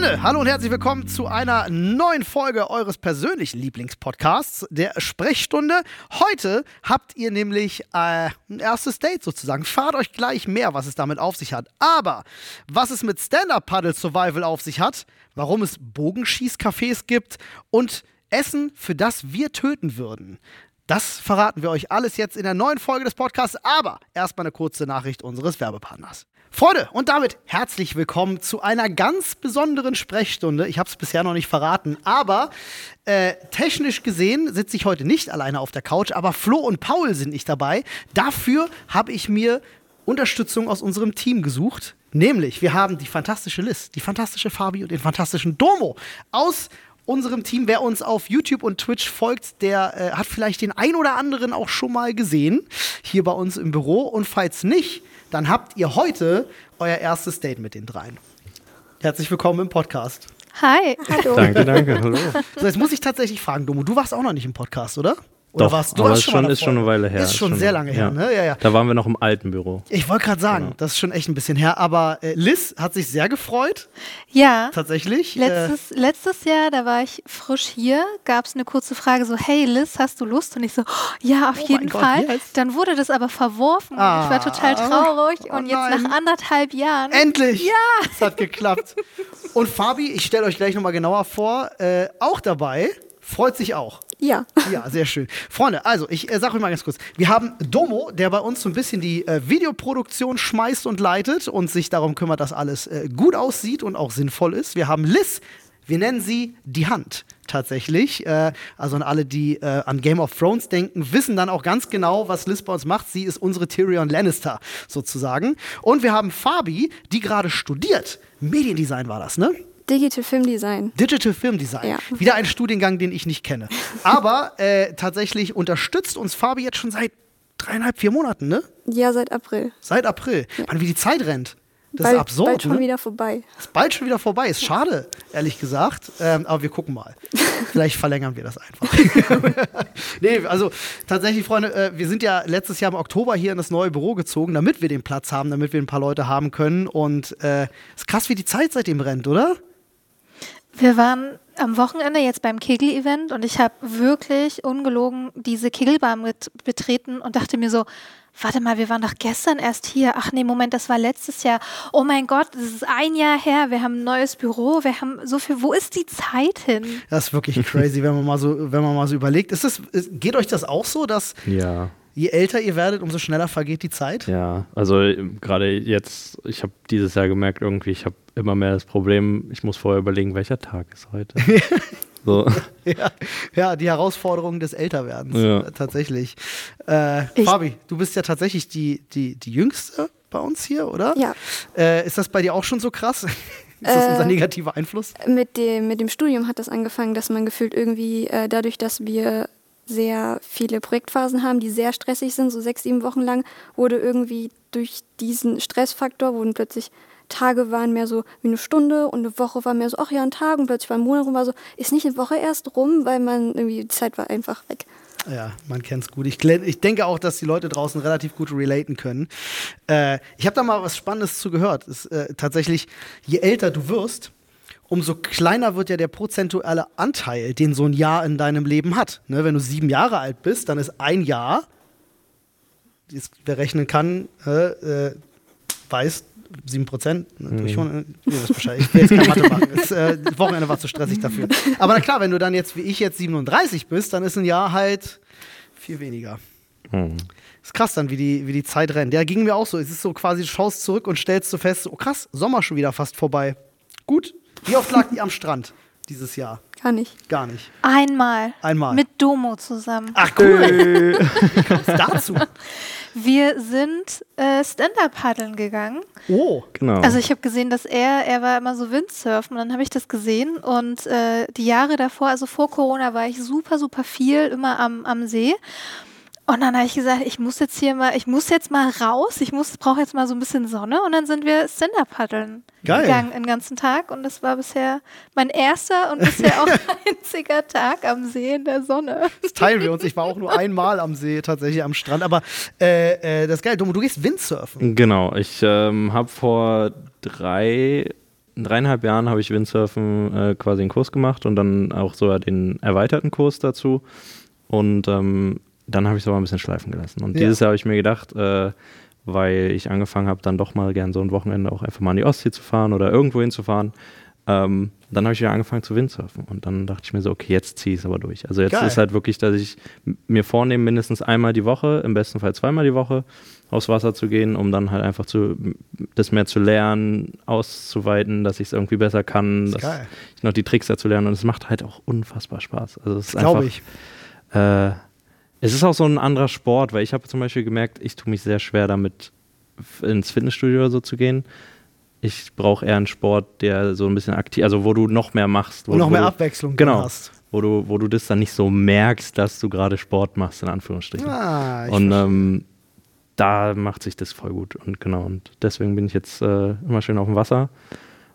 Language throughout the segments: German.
Freunde, hallo und herzlich willkommen zu einer neuen Folge eures persönlichen Lieblingspodcasts, der Sprechstunde. Heute habt ihr nämlich äh, ein erstes Date sozusagen. Fahrt euch gleich mehr, was es damit auf sich hat. Aber was es mit Stand-Up-Paddle-Survival auf sich hat, warum es Bogenschießcafés gibt und Essen, für das wir töten würden. Das verraten wir euch alles jetzt in der neuen Folge des Podcasts. Aber erstmal eine kurze Nachricht unseres Werbepartners. Freunde, und damit herzlich willkommen zu einer ganz besonderen Sprechstunde. Ich habe es bisher noch nicht verraten, aber äh, technisch gesehen sitze ich heute nicht alleine auf der Couch, aber Flo und Paul sind nicht dabei. Dafür habe ich mir Unterstützung aus unserem Team gesucht. Nämlich, wir haben die fantastische Liz, die fantastische Fabi und den fantastischen Domo aus unserem Team. Wer uns auf YouTube und Twitch folgt, der äh, hat vielleicht den ein oder anderen auch schon mal gesehen, hier bei uns im Büro. Und falls nicht, dann habt ihr heute euer erstes Date mit den dreien. Herzlich willkommen im Podcast. Hi. Hallo. Danke, danke. Hallo. So, jetzt muss ich tatsächlich fragen, Domo, du warst auch noch nicht im Podcast, oder? Oder Doch, warst du aber warst schon, ist schon eine Weile her. Ist schon, sehr lange her, ja. ne? Ja, ja. Da waren wir noch im alten Büro. Ich wollte gerade sagen, genau. das ist schon echt ein bisschen her. Aber äh, Liz hat sich sehr gefreut. Ja. Tatsächlich. Letztes, äh, letztes Jahr, da war ich frisch hier, gab es eine kurze Frage so, hey Liz, hast du Lust? Und ich so, oh, ja, auf oh jeden Fall. Gott, Dann wurde das aber verworfen. Ah, ich war total traurig. Oh, und jetzt nein. nach anderthalb Jahren. Endlich! Ja! Es hat geklappt. und Fabi, ich stelle euch gleich nochmal genauer vor, äh, auch dabei. Freut sich auch. Ja. Ja, sehr schön. Freunde, also ich äh, sage euch mal ganz kurz. Wir haben Domo, der bei uns so ein bisschen die äh, Videoproduktion schmeißt und leitet und sich darum kümmert, dass alles äh, gut aussieht und auch sinnvoll ist. Wir haben Liz, wir nennen sie die Hand tatsächlich. Äh, also an alle, die äh, an Game of Thrones denken, wissen dann auch ganz genau, was Liz bei uns macht. Sie ist unsere Tyrion Lannister sozusagen. Und wir haben Fabi, die gerade studiert. Mediendesign war das, ne? Digital Film Design. Digital Film Design. Ja. Wieder ein Studiengang, den ich nicht kenne. Aber äh, tatsächlich unterstützt uns Fabi jetzt schon seit dreieinhalb, vier Monaten, ne? Ja, seit April. Seit April. Ja. Mann, wie die Zeit rennt. Das bald, ist absurd. Bald schon ne? wieder vorbei. Ist bald schon wieder vorbei. Ist schade, ehrlich gesagt. Ähm, aber wir gucken mal. Vielleicht verlängern wir das einfach. nee, also tatsächlich, Freunde, äh, wir sind ja letztes Jahr im Oktober hier in das neue Büro gezogen, damit wir den Platz haben, damit wir ein paar Leute haben können. Und es äh, ist krass, wie die Zeit seitdem rennt, oder? Wir waren am Wochenende jetzt beim Kegel-Event und ich habe wirklich ungelogen diese Kegelbahn mit betreten und dachte mir so, warte mal, wir waren doch gestern erst hier. Ach nee, Moment, das war letztes Jahr. Oh mein Gott, das ist ein Jahr her. Wir haben ein neues Büro. Wir haben so viel. Wo ist die Zeit hin? Das ist wirklich crazy, wenn man mal so, wenn man mal so überlegt. Ist das, geht euch das auch so, dass ja. Je älter ihr werdet, umso schneller vergeht die Zeit? Ja, also gerade jetzt, ich habe dieses Jahr gemerkt, irgendwie, ich habe immer mehr das Problem, ich muss vorher überlegen, welcher Tag ist heute. so. ja, ja, die Herausforderung des Älterwerdens, ja. tatsächlich. Äh, Fabi, du bist ja tatsächlich die, die, die Jüngste bei uns hier, oder? Ja. Äh, ist das bei dir auch schon so krass? Ist das unser äh, negativer Einfluss? Mit dem, mit dem Studium hat das angefangen, dass man gefühlt irgendwie äh, dadurch, dass wir sehr viele Projektphasen haben, die sehr stressig sind, so sechs, sieben Wochen lang, wurde irgendwie durch diesen Stressfaktor, wurden plötzlich Tage waren mehr so wie eine Stunde und eine Woche war mehr so, ach ja, ein Tag und plötzlich war ein Monat rum, war so, ist nicht eine Woche erst rum, weil man irgendwie, die Zeit war einfach weg. Ja, man kennt es gut. Ich, ich, denke auch, dass die Leute draußen relativ gut relaten können. Äh, ich habe da mal was Spannendes zu gehört. Ist, äh, tatsächlich, je älter du wirst, umso kleiner wird ja der prozentuelle Anteil, den so ein Jahr in deinem Leben hat. Ne, wenn du sieben Jahre alt bist, dann ist ein Jahr, wer rechnen kann, äh, äh weiß, 7 Prozent. Ne, mhm. Ich, ich will jetzt keine Mathe machen. Das, äh, Wochenende war zu stressig dafür. Aber na klar, wenn du dann jetzt wie ich jetzt 37 bist, dann ist ein Jahr halt viel weniger. Mhm. Ist krass dann, wie die, wie die Zeit rennt. Der ging mir auch so. Es ist so quasi, du schaust zurück und stellst so fest, oh krass, Sommer schon wieder fast vorbei. Gut, wie oft lag die am Strand dieses Jahr? Gar nicht. Gar nicht. Einmal. Einmal. Mit Domo zusammen. Ach cool. Wie kommst dazu? Wir sind äh, Stand-Up-Paddeln gegangen. Oh, genau. Also ich habe gesehen, dass er, er war immer so Windsurfen und dann habe ich das gesehen und äh, die Jahre davor, also vor Corona, war ich super, super viel immer am, am See. Und dann habe ich gesagt, ich muss jetzt hier mal, ich muss jetzt mal raus, ich muss, brauche jetzt mal so ein bisschen Sonne und dann sind wir Stand-Up-Paddeln gegangen den ganzen Tag und das war bisher mein erster und bisher auch einziger Tag am See in der Sonne. Das teilen wir uns. Ich war auch nur einmal am See, tatsächlich am Strand, aber äh, äh, das ist geil. Du, du gehst Windsurfen. Genau, ich ähm, habe vor drei dreieinhalb Jahren habe ich Windsurfen äh, quasi einen Kurs gemacht und dann auch sogar den erweiterten Kurs dazu. Und ähm, dann habe ich es aber ein bisschen schleifen gelassen. Und Ja. dieses Jahr habe ich mir gedacht, äh, weil ich angefangen habe, dann doch mal gern so ein Wochenende auch einfach mal an die Ostsee zu fahren oder irgendwo hinzufahren. Ähm, dann habe ich wieder angefangen zu Windsurfen. Und dann dachte ich mir so, okay, jetzt ziehe ich es aber durch. Also jetzt Geil. ist halt wirklich, dass ich mir vornehme, mindestens einmal die Woche, im besten Fall zweimal die Woche aufs Wasser zu gehen, um dann halt einfach zu, das mehr zu lernen, auszuweiten, dass ich es irgendwie besser kann, Ist dass ich noch die Tricks dazu lerne. Und es macht halt auch unfassbar Spaß. Also es ist Glaube einfach, ich. äh, es ist auch so ein anderer Sport, weil ich habe zum Beispiel gemerkt, ich tue mich sehr schwer damit, ins Fitnessstudio oder so zu gehen. Ich brauche eher einen Sport, der so ein bisschen aktiv, also wo du noch mehr machst. Wo, Und noch wo mehr du, Abwechslung genau. hast. Wo du, wo du das dann nicht so merkst, dass du gerade Sport machst, in Anführungsstrichen. Ah, ich und ähm, da macht sich das voll gut. Und genau, und deswegen bin ich jetzt äh, immer schön auf dem Wasser.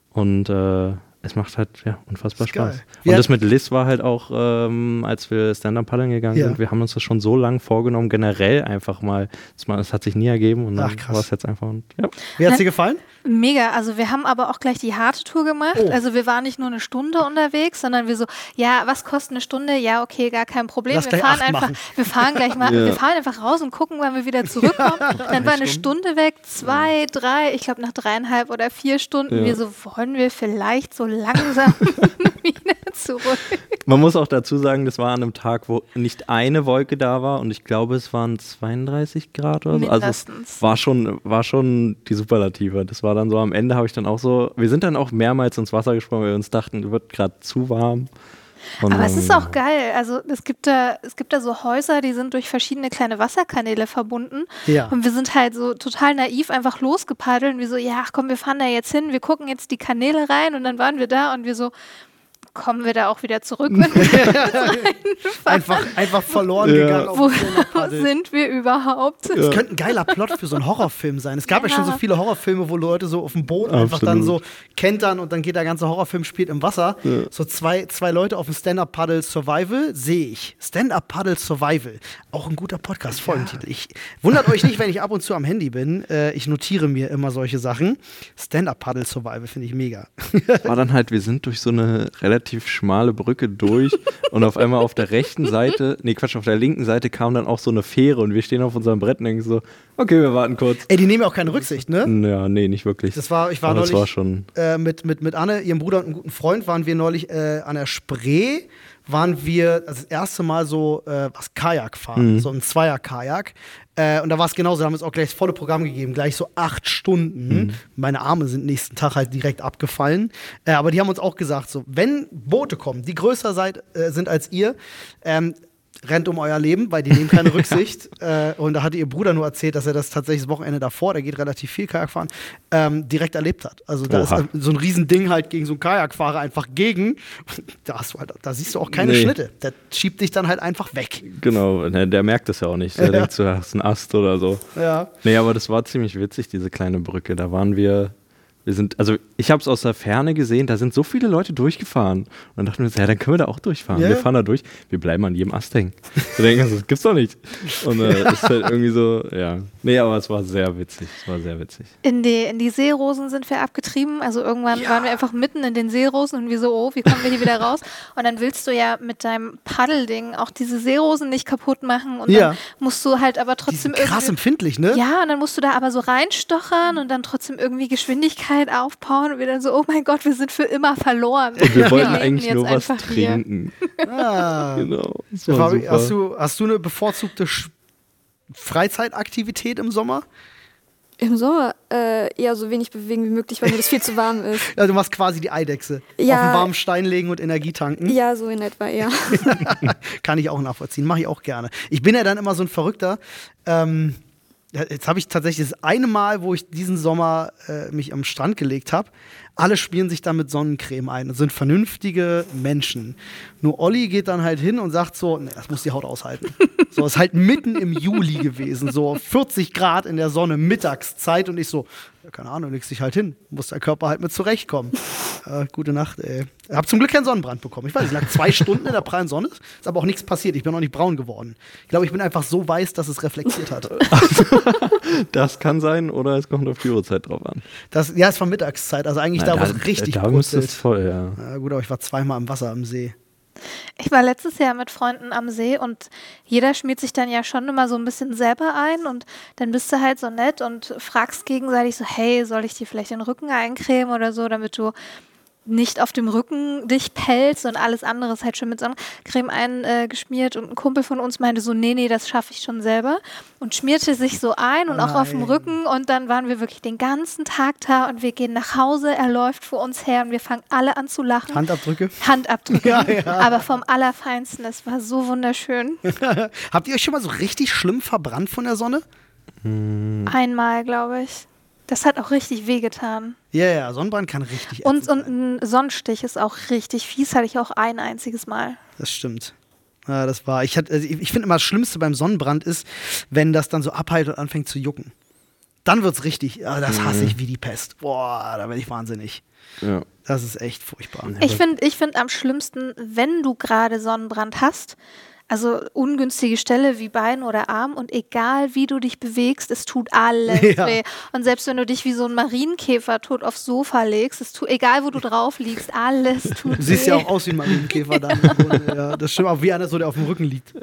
Und äh, es macht halt ja, unfassbar. Spaß. Ja. Und das mit Liz war halt auch, ähm, als wir Stand-Up-Paddeln gegangen Ja. sind, wir haben uns das schon so lang vorgenommen, generell einfach mal. Das, hat sich nie ergeben und Ach, dann war es jetzt einfach. Und, ja. Wie hat's dir gefallen? Mega, also wir haben aber auch gleich die harte Tour gemacht. Oh. Also wir waren nicht nur eine Stunde unterwegs, sondern wir so, ja, was kostet eine Stunde? Ja, okay, gar kein Problem. Lass wir fahren acht einfach, machen. wir fahren gleich mal, Ja. wir fahren einfach raus und gucken, wann wir wieder zurückkommen. Dann war eine Stunde weg, zwei, drei, ich glaube nach dreieinhalb oder vier Stunden. Ja. Wir so, wollen wir vielleicht so langsam wieder zurück? Man muss auch dazu sagen, das war an einem Tag, wo nicht eine Wolke da war und ich glaube, es waren 32 Grad oder so. Also es Mindestens. war schon, war schon die Superlative. Das war dann so am Ende, habe ich dann auch so, wir sind dann auch mehrmals ins Wasser gesprungen, weil wir uns dachten, es wird gerade zu warm. Und Aber es ist auch geil. Also es gibt da, es gibt da so Häuser, die sind durch verschiedene kleine Wasserkanäle verbunden. Ja. Und wir sind halt so total naiv einfach losgepaddelt und wir so, ja, ach komm, wir fahren da jetzt hin, wir gucken jetzt die Kanäle rein und dann waren wir da und wir so, kommen wir da auch wieder zurück, wenn wir Einfach, einfach verloren Ja. gegangen wo, sind wir überhaupt? Das könnte ein geiler Plot für so einen Horrorfilm sein. Es gab ja, schon so Ja. viele Horrorfilme, wo Leute so auf dem Boot einfach dann so Absolut. kentern und dann geht der ganze Horrorfilm spielt im Wasser. So zwei, zwei Leute auf dem Stand-Up-Paddle Survival sehe ich. Stand-Up-Paddle Survival. Auch ein guter Podcast-Folgentitel. Ich wundert euch nicht, wenn ich ab und zu am Handy bin. Äh, ich notiere mir immer solche Sachen. Stand-Up-Paddle Survival finde ich mega. war dann halt, wir sind durch so eine relativ schmale Brücke durch und auf einmal auf der rechten Seite, nee Quatsch, auf der linken Seite kam dann auch so eine Fähre und wir stehen auf unserem Brett und denken so, okay, wir warten kurz. Ey, die nehmen ja auch keine Rücksicht, ne? Ja, nee, nicht wirklich. Das war, ich war Aber neulich war schon, äh, mit, mit, mit Anne, ihrem Bruder und einem guten Freund, waren wir neulich äh, an der Spree, waren wir das erste Mal so äh, was Kajak fahren, so ein Zweier-Kajak. Äh, und da war es genauso, da haben wir uns auch gleich das volle Programm gegeben, gleich so acht Stunden. Meine Arme sind nächsten Tag halt direkt abgefallen. Äh, aber die haben uns auch gesagt, so, wenn Boote kommen, die größer seid, äh, sind als ihr, ähm, rennt um euer Leben, weil die nehmen keine Rücksicht. Äh, und da hatte ihr Bruder nur erzählt, dass er das tatsächlich das Wochenende davor, der geht relativ viel Kajak fahren, ähm, direkt erlebt hat. Also da ist Oha. äh, so ein Riesending halt gegen so einen Kajakfahrer einfach gegen. Da, hast du halt, da siehst du auch keine Nee. Schnitte. Der schiebt dich dann halt einfach weg. genau, der, der merkt das ja auch nicht. Der Ja. denkt so, das ist ein Ast oder so. Ja. Nee, aber das war ziemlich witzig, diese kleine Brücke. Da waren wir, wir sind, also ich habe es aus der Ferne gesehen, da sind so viele Leute durchgefahren. Und dann dachten wir uns, ja, dann können wir da auch durchfahren. Ja. Wir fahren da durch, wir bleiben an jedem Ast hängen. Wir denken, das gibt's doch nicht. Und äh, das ist halt irgendwie so, ja. Nee, aber es war sehr witzig. Es war sehr witzig. In die, in die Seerosen sind wir abgetrieben. Also irgendwann waren wir einfach mitten in den Seerosen und wir so, oh, wie kommen wir hier wieder raus? Und dann willst du ja mit deinem Paddelding auch diese Seerosen nicht kaputt machen. Und Ja. dann musst du halt aber Die trotzdem sind krass irgendwie. empfindlich, ne? Ja, und dann musst du da aber so reinstochern und dann trotzdem irgendwie Geschwindigkeit aufbauen und wir dann so, oh mein Gott, wir sind für immer verloren. Und wir wollten eigentlich jetzt nur was einfach hier. trinken. Ah. Genau. Fabi, hast, du, hast du eine bevorzugte Sch Freizeitaktivität im Sommer? Im Sommer äh, eher so wenig bewegen wie möglich, weil mir das viel zu warm ist. Ja, du machst quasi die Eidechse. Ja. Auf einen warmen Stein legen und Energie tanken. Ja, so in etwa, ja. Kann ich auch nachvollziehen, mache ich auch gerne. Ich bin ja dann immer so ein Verrückter. Ähm, jetzt habe ich tatsächlich das eine Mal, wo ich diesen Sommer äh, mich am Strand gelegt habe. Alle schmieren sich dann mit Sonnencreme ein und sind vernünftige Menschen. Nur Olli geht dann halt hin und sagt so, nee, das muss die Haut aushalten. so, ist halt mitten im Juli gewesen, so 40 Grad in der Sonne, Mittagszeit und ich so, ja, keine Ahnung, legst dich halt hin, muss der Körper halt mit zurechtkommen. Äh, gute Nacht, ey. Hab zum Glück keinen Sonnenbrand bekommen. Ich weiß, ich lag zwei Stunden in der prallen Sonne, ist aber auch nichts passiert. Ich bin auch nicht braun geworden. Ich glaube, ich bin einfach so weiß, dass es reflektiert hat. Das kann sein oder es kommt auf die Uhrzeit drauf an. Das, ja, es war Mittagszeit, also eigentlich da, wo es richtig da kurz müsste es ist. voll, ja. Ja, gut, aber ich war zweimal am Wasser am See. Ich war letztes Jahr mit Freunden am See und jeder schmiert sich dann ja schon immer so ein bisschen selber ein und dann bist du halt so nett und fragst gegenseitig so, hey, soll ich dir vielleicht den Rücken eincremen oder so, damit du nicht auf dem Rücken dich pellst und alles andere ist halt schon mit Sonnencreme eingeschmiert und ein Kumpel von uns meinte so, nee, nee, das schaffe ich schon selber und schmierte sich so ein und Oh auch auf dem nein. Rücken und dann waren wir wirklich den ganzen Tag da und wir gehen nach Hause, er läuft vor uns her und wir fangen alle an zu lachen. Handabdrücke. Handabdrücke, Ja, ja. aber vom Allerfeinsten. Es war so wunderschön. Habt ihr euch schon mal so richtig schlimm verbrannt von der Sonne? Einmal, glaube ich. Das hat auch richtig wehgetan. Ja, ja, Sonnenbrand kann richtig Und, und ein Sonnenstich ist auch richtig fies, hatte ich auch ein einziges Mal. Das stimmt. Ja, das war. Ich, hatte- also ich, ich finde immer das Schlimmste beim Sonnenbrand ist, wenn das dann so abheilt und anfängt zu jucken. Dann wird's richtig. Ja, das hasse ich wie die Pest. Boah, da werde ich wahnsinnig. ja. Das ist echt furchtbar. Ich finde ich find am schlimmsten, wenn du gerade Sonnenbrand hast, also ungünstige Stelle wie Bein oder Arm und egal wie du dich bewegst, es tut alles Ja. weh. Und selbst wenn du dich wie so ein Marienkäfer tot aufs Sofa legst, es tut, egal wo du drauf liegst, alles tut Du siehst weh. ja auch aus wie ein Marienkäfer dann. ja, das stimmt auch wie einer so, der auf dem Rücken liegt.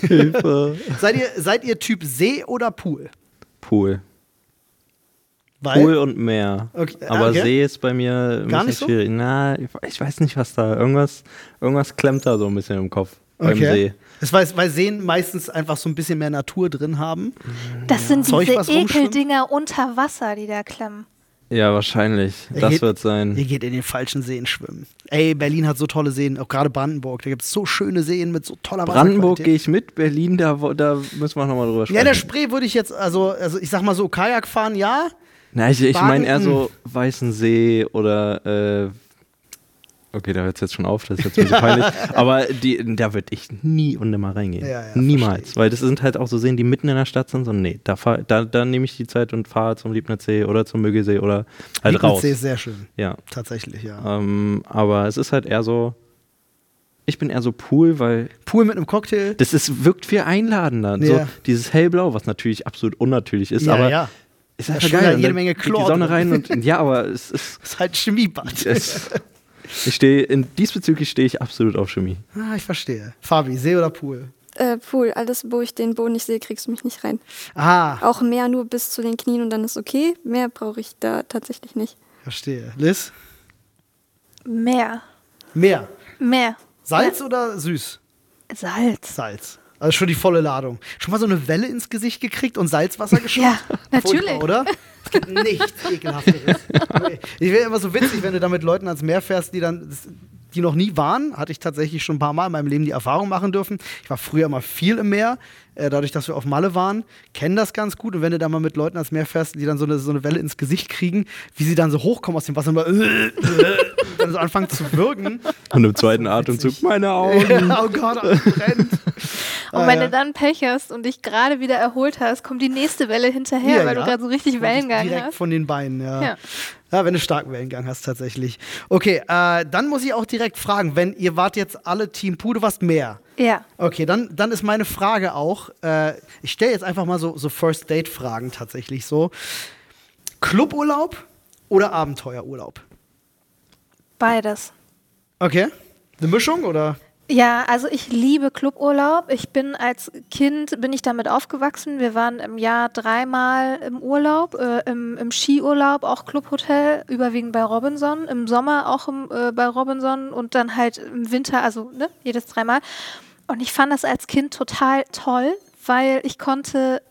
Hilfe. Seid ihr, seid ihr Typ See oder Pool? Pool. Weil, Pool und Meer. Okay, ah, Aber okay. See ist bei mir ein Gar bisschen nicht so? schwierig. Na, ich- ich weiß nicht, was da. Irgendwas, irgendwas klemmt da so ein bisschen im Kopf beim Okay. See. Das weiß, weil Seen meistens einfach so ein bisschen mehr Natur drin haben. Das sind Zeug, diese? Ekeldinger unter Wasser, die da klemmen. Ja, wahrscheinlich. Er Das geht- wird sein. Ihr geht in den falschen Seen schwimmen. Ey, Berlin hat so tolle Seen, auch gerade Brandenburg. Da gibt es so schöne Seen mit so toller Brandenburg gehe ich mit, Berlin, da, da müssen wir nochmal drüber sprechen. Ja, in der Spree würde ich jetzt, also, also ich sag mal so, Kajak fahren, ja. Na, ich, ich meine eher so Weißensee oder äh, okay, da hört es jetzt schon auf, das ist jetzt ein bisschen peinlich. Aber die, da würde ich nie und nimmer reingehen. Ja, ja, Niemals. Weil das sind halt auch so Seen, die mitten in der Stadt sind. So, nee, da, fahr, da, da nehme ich die Zeit und fahre zum Liebnitzsee oder zum Müggelsee oder halt raus. Lieblingssee ist sehr schön, Ja. tatsächlich, ja. Ähm, aber es ist halt eher so. Ich bin eher so Pool, weil Pool mit einem Cocktail. das ist, wirkt viel einladender. So Ja. dieses hellblau, was natürlich absolut unnatürlich ist, ja, aber ja. ist Da einfach schwimmt geil. halt Und jede Menge geht die Chlor Sonne rein und ja, aber es ist. ist halt Chemiebad. es, ich stehe in diesbezüglich stehe ich absolut auf Chemie. ah, ich verstehe. Fabi, See oder Pool? Äh, Pool, alles, wo ich den Boden nicht sehe, kriegst du mich nicht rein. Ah, Auch mehr nur bis zu den Knien und dann ist okay. Mehr brauche ich da tatsächlich nicht. verstehe. Liz? Meer. Meer. Meer. Salz oder süß? Salz. Salz. Also schon die volle Ladung. Schon mal so eine Welle ins Gesicht gekriegt und Salzwasser geschaut? Ja, natürlich. Furchtbar, oder? Es gibt nichts ekelhafteres. Ich wäre immer so witzig, wenn du da mit Leuten ans Meer fährst, die dann die noch nie waren, hatte ich tatsächlich schon ein paar Mal in meinem Leben die Erfahrung machen dürfen. Ich war früher immer viel im Meer, äh, dadurch, dass wir auf Malle waren, kennen das ganz gut. Und wenn du da mal mit Leuten ans Meer fährst, die dann so eine, so eine Welle ins Gesicht kriegen, wie sie dann so hochkommen aus dem Wasser und, mal, und dann so anfangen zu würgen. Und im zweiten so Atemzug meine Augen. Ja, oh Gott, alles brennt. Und Ah, wenn du dann Pech hast und dich gerade wieder erholt hast, kommt die nächste Welle hinterher, Ja, weil ja. du gerade so richtig Wellengang Direkt hast. von den Beinen, ja. Ja. ja. wenn du starken Wellengang hast, tatsächlich. Okay, äh, dann muss ich auch direkt fragen, wenn ihr wart jetzt alle Team Puh, du warst mehr. Ja. Okay, dann, dann ist meine Frage auch, äh, ich stelle jetzt einfach mal so, so First-Date-Fragen tatsächlich so. Cluburlaub oder Abenteuerurlaub? Beides. Okay. Eine Mischung oder? Ja, also ich liebe Cluburlaub. Ich bin als Kind, bin ich damit aufgewachsen. Wir waren im Jahr dreimal im Urlaub, äh, im, im Skiurlaub, auch Clubhotel, überwiegend bei Robinson, im Sommer auch im, äh, bei Robinson und dann halt im Winter, also ne, jedes dreimal. Und ich fand das als Kind total toll, weil ich konnte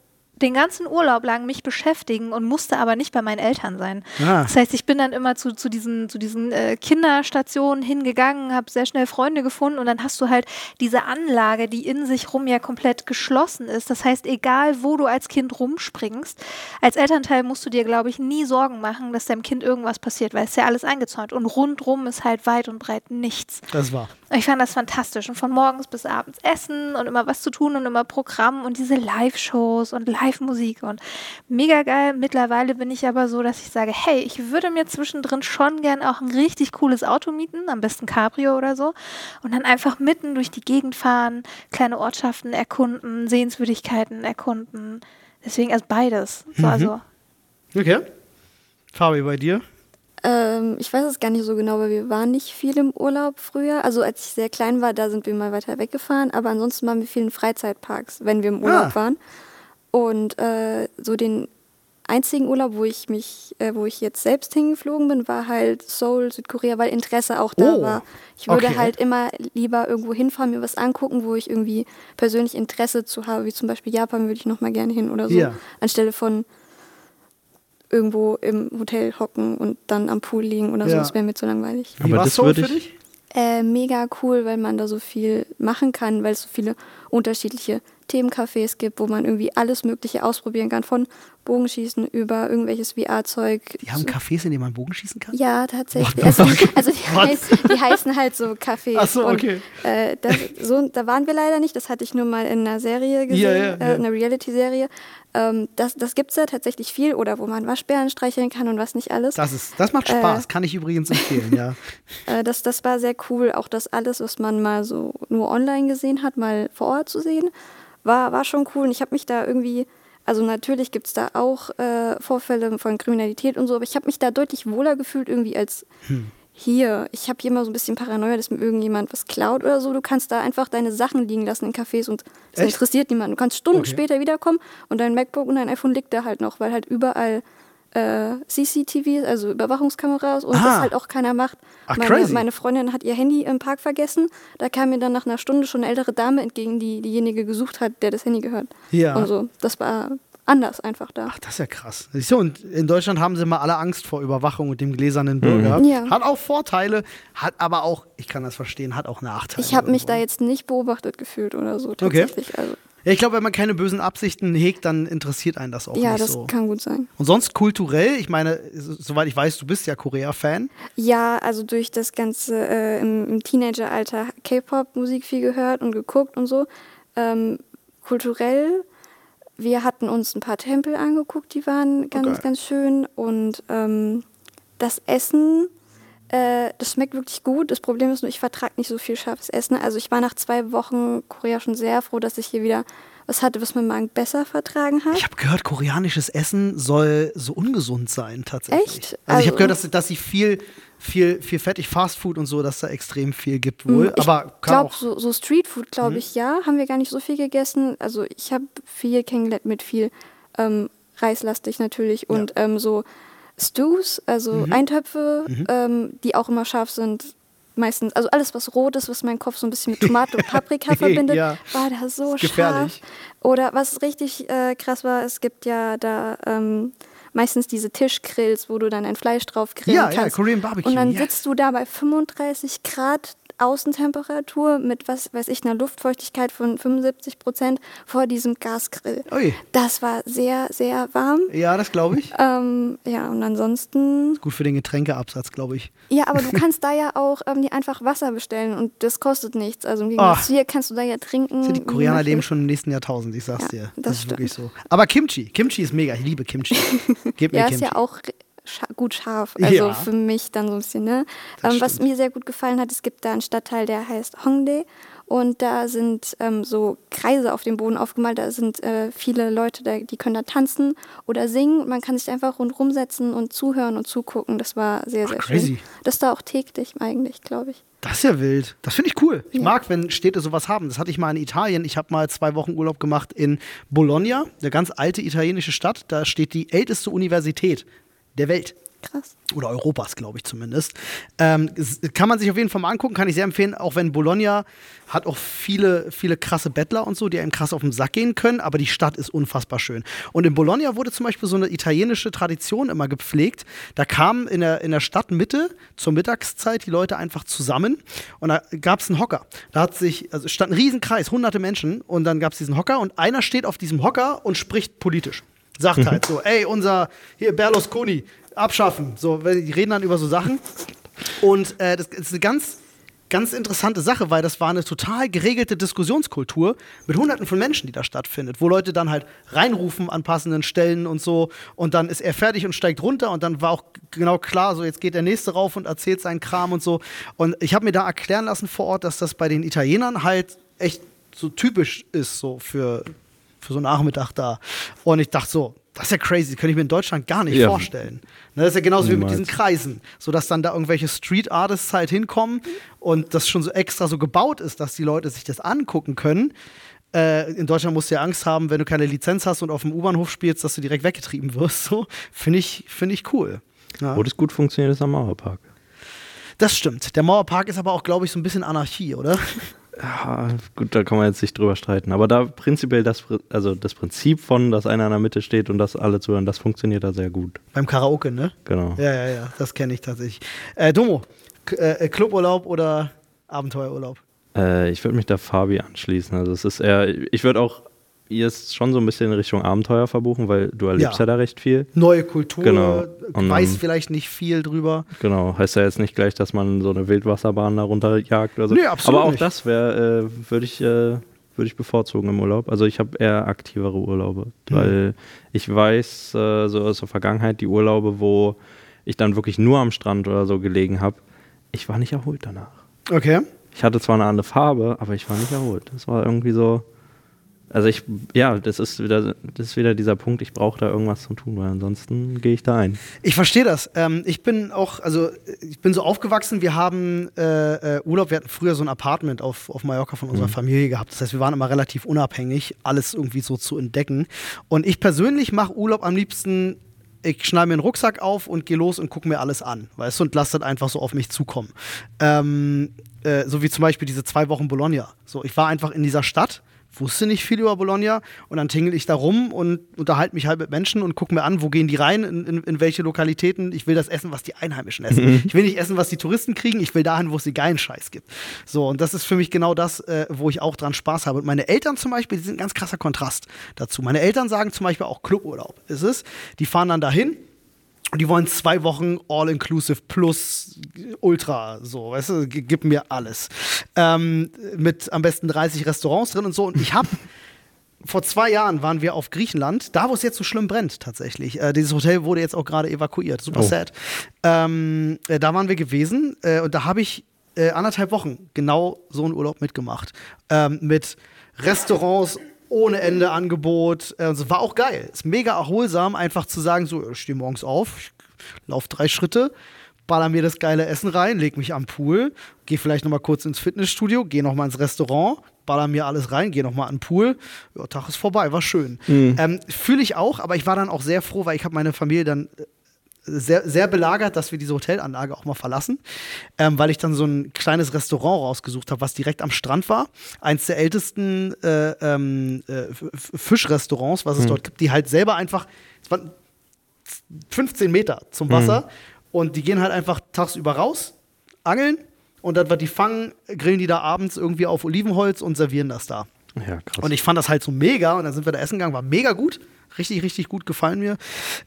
den ganzen Urlaub lang mich beschäftigen und musste aber nicht bei meinen Eltern sein. Ah. Das heißt, ich bin dann immer zu, zu diesen, zu diesen äh, Kinderstationen hingegangen, habe sehr schnell Freunde gefunden und dann hast du halt diese Anlage, die in sich rum ja komplett geschlossen ist. Das heißt, egal wo du als Kind rumspringst, als Elternteil musst du dir, glaube ich, nie Sorgen machen, dass deinem Kind irgendwas passiert, weil es ist ja alles eingezäunt und rundrum ist halt weit und breit nichts. Das war. Ich fand das fantastisch. Und von morgens bis abends essen und immer was zu tun und immer Programm und diese Live-Shows und Live-Musik und mega geil. Mittlerweile bin ich aber so, dass ich sage, hey, ich würde mir zwischendrin schon gern auch ein richtig cooles Auto mieten, am besten Cabrio oder so, und dann einfach mitten durch die Gegend fahren, kleine Ortschaften erkunden, Sehenswürdigkeiten erkunden. Deswegen also beides. So, Mhm. also, Okay. Fabi, bei dir? Ähm, ich weiß es gar nicht so genau, weil wir waren nicht viel im Urlaub früher. Also als ich sehr klein war, da sind wir mal weiter weggefahren. Aber ansonsten waren wir viel in Freizeitparks, wenn wir im Urlaub Ah. waren. Und äh, so den einzigen Urlaub, wo ich mich, äh, wo ich jetzt selbst hingeflogen bin, war halt Seoul, Südkorea, weil Interesse auch da Oh, war. Ich würde okay. halt immer lieber irgendwo hinfahren, mir was angucken, wo ich irgendwie persönlich Interesse zu habe, wie zum Beispiel Japan würde ich noch mal gerne hin oder so, Ja. anstelle von irgendwo im Hotel hocken und dann am Pool liegen oder so. Ja. Das wäre mir zu langweilig. Wie Aber das Soul würde für ich- dich? Äh, mega cool, weil man da so viel machen kann, weil es so viele unterschiedliche Themencafés gibt, wo man irgendwie alles Mögliche ausprobieren kann, von Bogenschießen über irgendwelches VR-Zeug. Die haben Cafés, in denen man Bogen schießen kann? Ja, tatsächlich. Also, also die, heiß, die heißen halt so Cafés. Ach so, okay. Und, äh, das, so, da waren wir leider nicht. Das hatte ich nur mal in einer Serie gesehen, Ja, ja, äh, ja. in einer Reality-Serie. Ähm, das das gibt es da tatsächlich viel. Oder wo man Waschbären streicheln kann und was nicht alles. Das, ist, das macht Äh. Spaß, kann ich übrigens empfehlen, ja. Äh, das, das war sehr cool. Auch das alles, was man mal so nur online gesehen hat, mal vor Ort zu sehen, war, war schon cool. Und ich habe mich da irgendwie, also natürlich gibt es da auch äh, Vorfälle von Kriminalität und so, aber ich habe mich da deutlich wohler gefühlt irgendwie als hier. Ich habe hier immer so ein bisschen Paranoia, dass mir irgendjemand was klaut oder so. Du kannst da einfach deine Sachen liegen lassen in Cafés und es interessiert niemanden. Du kannst Stunden Okay. später wiederkommen und dein MacBook und dein iPhone liegt da halt noch, weil halt überall äh, CCTV, also Überwachungskameras und Ah. das halt auch keiner macht. Ach, meine, crazy. meine Freundin hat ihr Handy im Park vergessen. Da kam mir dann nach einer Stunde schon eine ältere Dame entgegen, die diejenige gesucht hat, der das Handy gehört. Ja. Und so. Das war anders einfach da. Ach, das ist ja krass. Siehst du, und in Deutschland haben sie mal alle Angst vor Überwachung und dem gläsernen Bürger. Ja. Hat auch Vorteile, hat aber auch, ich kann das verstehen, hat auch Nachteile. Ich habe mich da irgendwo. jetzt nicht beobachtet gefühlt oder so Okay. tatsächlich. Also, Ja, ich glaube, wenn man keine bösen Absichten hegt, dann interessiert einen das auch ja, nicht das so. kann gut sein. Und sonst kulturell, ich meine, so- soweit ich weiß, du bist ja Korea-Fan. Ja, also durch das ganze äh, im, im Teenageralter K-Pop-Musik viel gehört und geguckt und so. Ähm, kulturell, wir hatten uns ein paar Tempel angeguckt, die waren ganz, geil. ganz schön. Und ähm, das Essen, äh, das schmeckt wirklich gut. Das Problem ist nur, ich vertrage nicht so viel scharfes Essen. Also ich war nach zwei Wochen Korea schon sehr froh, dass ich hier wieder was hatte, was mein Magen besser vertragen hat. Ich habe gehört, koreanisches Essen soll so ungesund sein, tatsächlich. Echt? Also, ich habe Also- gehört, dass, dass sie viel, viel, viel fettig Fastfood und so, dass da extrem viel gibt wohl. Mm, Ich aber glaube, so, so Streetfood, glaube Mhm. ich, ja. Haben wir gar nicht so viel gegessen. Also ich habe viel kennengelernt mit viel ähm, reislastig natürlich und ähm, so Stews, also Mhm. Eintöpfe, ähm, die auch immer scharf sind. Meistens, also alles, was rot ist, was mein Kopf so ein bisschen mit Tomate und Paprika verbindet, Ja. war da so scharf. Oder was richtig äh, krass war, es gibt ja da ähm, meistens diese Tischgrills, wo du dann ein Fleisch drauf grillen Ja, ja, kannst. Korean Barbecue, Und dann sitzt du da bei 35 Grad Außentemperatur mit, was weiß ich, einer Luftfeuchtigkeit von 75 Prozent vor diesem Gasgrill. Ui. Das war sehr, sehr warm. Ja, das glaube ich. Ähm, ja, und ansonsten, Gut für den Getränkeabsatz, glaube ich. ja, aber du kannst da ja auch ähm, dir einfach Wasser bestellen und das kostet nichts. Also im Gegensatz Ach. zu hier kannst du da ja trinken. Die wie Koreaner leben schon im nächsten Jahrtausend, ich sag's Ja, dir. das Das, ist stimmt. wirklich so. Aber Kimchi, Kimchi ist mega. Ich liebe Kimchi. Gib mir Ja, Kimchi. ist ja auch scha gut scharf. Also Ja. für mich dann so ein bisschen, ne? Ähm, was mir sehr gut gefallen hat, es gibt da einen Stadtteil, der heißt Hongdae. Und da sind ähm, so Kreise auf dem Boden aufgemalt. Da sind äh, viele Leute, da, die können da tanzen oder singen. Man kann sich einfach rundherum setzen und zuhören und zugucken. Das war sehr, Ach, sehr crazy. schön. Das ist da auch täglich eigentlich, glaube ich. Das ist ja wild. Das finde ich cool. Ich Ja. mag, wenn Städte sowas haben. Das hatte ich mal in Italien. Ich habe mal zwei Wochen Urlaub gemacht in Bologna, eine ganz alte italienische Stadt. Da steht die älteste Universität der Welt. Krass. Oder Europas, glaube ich zumindest. Ähm, kann man sich auf jeden Fall mal angucken, kann ich sehr empfehlen, auch wenn Bologna hat auch viele, viele krasse Bettler und so, die einem krass auf den Sack gehen können, aber die Stadt ist unfassbar schön. Und in Bologna wurde zum Beispiel so eine italienische Tradition immer gepflegt. Da kamen in der, in der Stadtmitte zur Mittagszeit die Leute einfach zusammen und da gab es einen Hocker. Da hat sich, also stand ein Riesenkreis, hunderte Menschen und dann gab es diesen Hocker und einer steht auf diesem Hocker und spricht politisch. Sagt halt so, ey, unser hier Berlusconi, abschaffen. So, die reden dann über so Sachen. Und äh, das ist eine ganz, ganz interessante Sache, weil das war eine total geregelte Diskussionskultur mit hunderten von Menschen, die da stattfindet, wo Leute dann halt reinrufen an passenden Stellen und so und dann ist er fertig und steigt runter und dann war auch genau klar, so jetzt geht der nächste rauf und erzählt seinen Kram und so. Und ich habe mir da erklären lassen vor Ort, dass das bei den Italienern halt echt so typisch ist, so für für so einen Nachmittag da. Und ich dachte so, das ist ja crazy, das könnte ich mir in Deutschland gar nicht Ja. vorstellen. Ne, das ist ja genauso wie mit Niemals. diesen Kreisen, sodass dann da irgendwelche Street Artists halt hinkommen und das schon so extra so gebaut ist, dass die Leute sich das angucken können. Äh, in Deutschland musst du ja Angst haben, wenn du keine Lizenz hast und auf dem U-Bahnhof spielst, dass du direkt weggetrieben wirst. So. Finde ich, find ich cool. Ja. Wo das gut funktioniert, ist am Mauerpark. Das stimmt. Der Mauerpark ist aber auch, glaube ich, so ein bisschen Anarchie, oder? Ja, gut, da kann man jetzt nicht drüber streiten. Aber da prinzipiell das, also das Prinzip von, dass einer in der Mitte steht und dass alle zuhören, das funktioniert da sehr gut. Beim Karaoke, ne? Genau. Ja, ja, ja, das kenne ich tatsächlich. Äh, Domo, äh, Cluburlaub oder Abenteuerurlaub? Äh, ich würde mich da Fabi anschließen. Also es ist eher, ich würde auch jetzt schon so ein bisschen in Richtung Abenteuer verbuchen, weil du erlebst Ja. ja, da recht viel. Neue Kultur, Genau. Und weiß dann- vielleicht nicht viel drüber. Genau, heißt ja jetzt nicht gleich, dass man so eine Wildwasserbahn da runterjagt oder so. Nee, absolut Aber auch nicht. das wäre, äh, würde ich, äh, würde ich bevorzugen im Urlaub. Also ich habe eher aktivere Urlaube, Mhm. weil ich weiß, äh, so aus der Vergangenheit, die Urlaube, wo ich dann wirklich nur am Strand oder so gelegen habe, ich war nicht erholt danach. Okay. Ich hatte zwar eine andere Farbe, aber ich war nicht erholt. Das war irgendwie so. Also ich, ja, das ist wieder, das ist wieder dieser Punkt, ich brauche da irgendwas zu tun, weil ansonsten gehe ich da ein. Ich verstehe das. Ähm, ich bin auch, also ich bin so aufgewachsen, wir haben äh, äh, Urlaub, wir hatten früher so ein Apartment auf, auf Mallorca von Mhm. unserer Familie gehabt. Das heißt, wir waren immer relativ unabhängig, alles irgendwie so zu entdecken. Und ich persönlich mache Urlaub am liebsten, ich schneide mir einen Rucksack auf und gehe los und gucke mir alles an, weißt du, und lasse das einfach so auf mich zukommen. Ähm, äh, so wie zum Beispiel diese zwei Wochen Bologna. So, ich war einfach in dieser Stadt wusste nicht viel über Bologna und dann tingel ich da rum und unterhalte mich halt mit Menschen und gucke mir an, wo gehen die rein, in, in, in welche Lokalitäten. Ich will das essen, was die Einheimischen essen. Ich will nicht essen, was die Touristen kriegen, ich will dahin, wo es die geilen Scheiß gibt. So, und das ist für mich genau das, äh, wo ich auch dran Spaß habe. Und meine Eltern zum Beispiel, die sind ein ganz krasser Kontrast dazu. Meine Eltern sagen zum Beispiel auch Cluburlaub ist es. Die fahren dann dahin, und die wollen zwei Wochen All-Inclusive plus Ultra, so, weißt du, gib mir alles. Ähm, mit am besten 30 Restaurants drin und so. Und ich habe vor zwei Jahren waren wir auf Griechenland, da wo es jetzt so schlimm brennt tatsächlich. Äh, dieses Hotel wurde jetzt auch gerade evakuiert, super Oh. sad. Ähm, äh, da waren wir gewesen äh, und da habe ich äh, anderthalb Wochen genau so einen Urlaub mitgemacht. Ähm, mit Restaurants ohne Ende Angebot. Äh, also war auch geil. Ist mega erholsam, einfach zu sagen, so, ich stehe morgens auf, ich lauf drei Schritte, baller mir das geile Essen rein, leg mich am Pool, gehe vielleicht noch mal kurz ins Fitnessstudio, gehe noch mal ins Restaurant, baller mir alles rein, gehe noch mal an den Pool. Ja, Tag ist vorbei, war schön. Ähm, Fühle ich auch, aber ich war dann auch sehr froh, weil ich habe meine Familie dann äh, sehr, sehr belagert, dass wir diese Hotelanlage auch mal verlassen, ähm, weil ich dann so ein kleines Restaurant rausgesucht habe, was direkt am Strand war. Eins der ältesten äh, ähm, äh, Fischrestaurants, was es dort gibt, die halt selber einfach, es waren 15 Meter zum Wasser und die gehen halt einfach tagsüber raus, angeln und dann, was die fangen, grillen die da abends irgendwie auf Olivenholz und servieren das da. Ja, krass. Und ich fand das halt so mega und dann sind wir da essen gegangen, war mega gut. Richtig, richtig gut gefallen mir.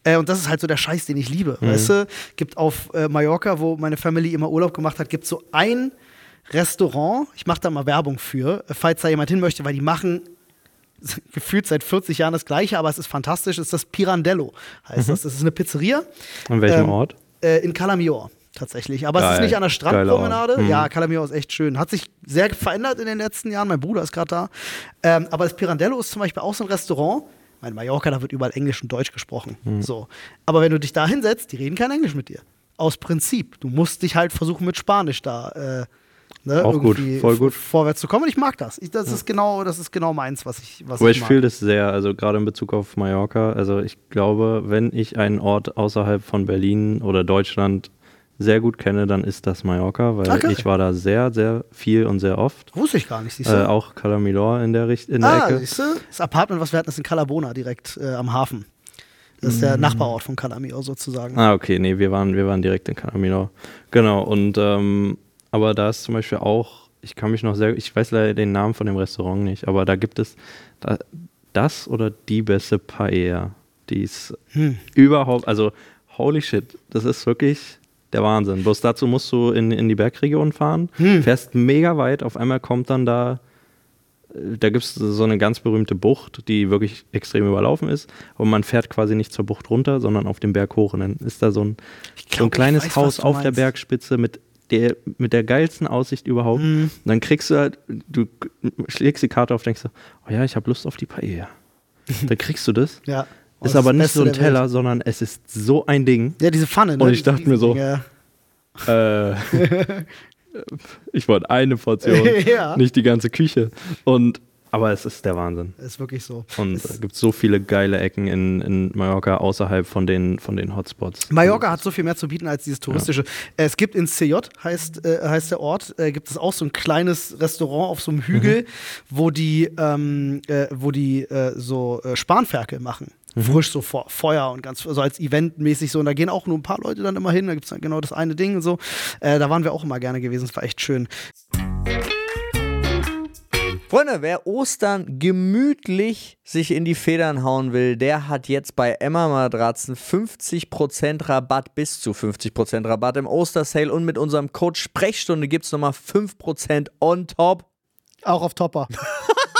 Äh, und das ist halt so der Scheiß, den ich liebe. Weißt du, gibt auf äh, Mallorca, wo meine Family immer Urlaub gemacht hat, gibt so ein Restaurant. Ich mache da mal Werbung für, äh, falls da jemand hin möchte, weil die machen gefühlt seit 40 Jahren das Gleiche, aber es ist fantastisch. Es ist das Pirandello, heißt das. Das ist eine Pizzeria An welchem ähm, Ort? äh, in Calamior tatsächlich. Aber es ist Geil. nicht an der. Strandpromenade. Mhm. Ja, Calamior ist echt schön. Hat sich sehr verändert in den letzten Jahren. Mein Bruder ist gerade da. Ähm, aber das Pirandello ist zum Beispiel auch so ein Restaurant. Mein Mallorca, da wird überall Englisch und Deutsch gesprochen. Mhm. So. Aber wenn du dich da hinsetzt, die reden kein Englisch mit dir. Aus Prinzip. Du musst dich halt versuchen, mit Spanisch da äh, ne, Auch gut, irgendwie voll gut. vorwärts zu kommen. Und ich mag das. Ich, das, ist genau, das ist genau meins, was ich, was Aber ich ich fühle das sehr, also gerade in Bezug auf Mallorca. Also ich glaube, wenn ich einen Ort außerhalb von Berlin oder Deutschland sehr gut kenne, dann ist das Mallorca, weil geil. ich war da sehr, sehr viel und sehr oft. Wusste ich gar nicht, siehst du? Äh, auch Calamilor in der, Richt in der Ah, Ecke. siehst du? Das Apartment, was wir hatten, ist in Calabona direkt äh, am Hafen. Das ist der Nachbarort von Calamio sozusagen. Ah, okay, nee, wir waren, wir waren direkt in Calamilor. Genau, und ähm, aber da ist zum Beispiel auch, ich kann mich noch sehr, ich weiß leider den Namen von dem Restaurant nicht, aber da gibt es da, das oder die beste Paella, die ist Hm. überhaupt, also holy shit, das ist wirklich der Wahnsinn. Bloß dazu musst du in, in die Bergregion fahren, Hm. fährst mega weit, auf einmal kommt dann da äh, da gibt es so eine ganz berühmte Bucht, die wirklich extrem überlaufen ist. Und man fährt quasi nicht zur Bucht runter, sondern auf den Berg hoch. Und dann ist da so ein, Ich so glaub, ein kleines weiß, Haus auf der. Bergspitze mit der, mit der geilsten Aussicht überhaupt. Mhm. Und dann kriegst du halt, du schlägst die Karte auf, denkst du, oh ja, ich habe Lust auf die Paella. Da kriegst du das. Ja. Oh, ist aber nicht so ein. Teller, sondern es ist so ein Ding. Ja, diese Pfanne. Ne? Und ich dachte mir so- Ja. Äh, ich wollte eine Portion, Ja. nicht die ganze Küche. Und aber es ist der Wahnsinn. Ist wirklich so. Und es gibt so viele geile Ecken in, in Mallorca außerhalb von den, von den Hotspots. Mallorca hat so viel mehr zu bieten als dieses touristische. Äh, Es gibt in CJ, heißt, äh, heißt der Ort, äh, gibt es auch so ein kleines Restaurant auf so einem Hügel, wo die, ähm, äh, wo die äh, so äh, Spanferkel machen. Frisch so vor Feuer und ganz so als Eventmäßig so. Und da gehen auch nur ein paar Leute dann immer hin. Da gibt es genau das eine Ding und so. Äh, da waren wir auch immer gerne gewesen. Das war echt schön. Freunde, wer Ostern gemütlich sich in die Federn hauen will, der hat jetzt bei Emma Matratzen 50% Rabatt, bis zu 50% Rabatt im Ostersale und mit unserem Code Sprechstunde gibt es nochmal 5% on top. Auch auf Topper.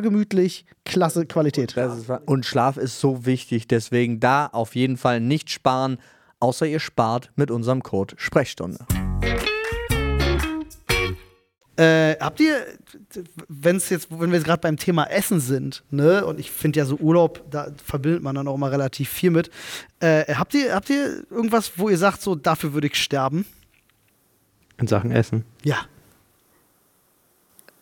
gemütlich, klasse Qualität. Und Schlaf ist so wichtig, deswegen da auf jeden Fall nicht sparen, außer ihr spart mit unserem Code Sprechstunde. Äh, habt ihr, wenn es jetzt, wenn wir jetzt gerade beim Thema Essen sind, ne, und ich finde ja so Urlaub, da verbindet man dann auch mal relativ viel mit. Äh, habt ihr, habt ihr irgendwas, wo ihr sagt, so dafür würde ich sterben? In Sachen Essen. Ja.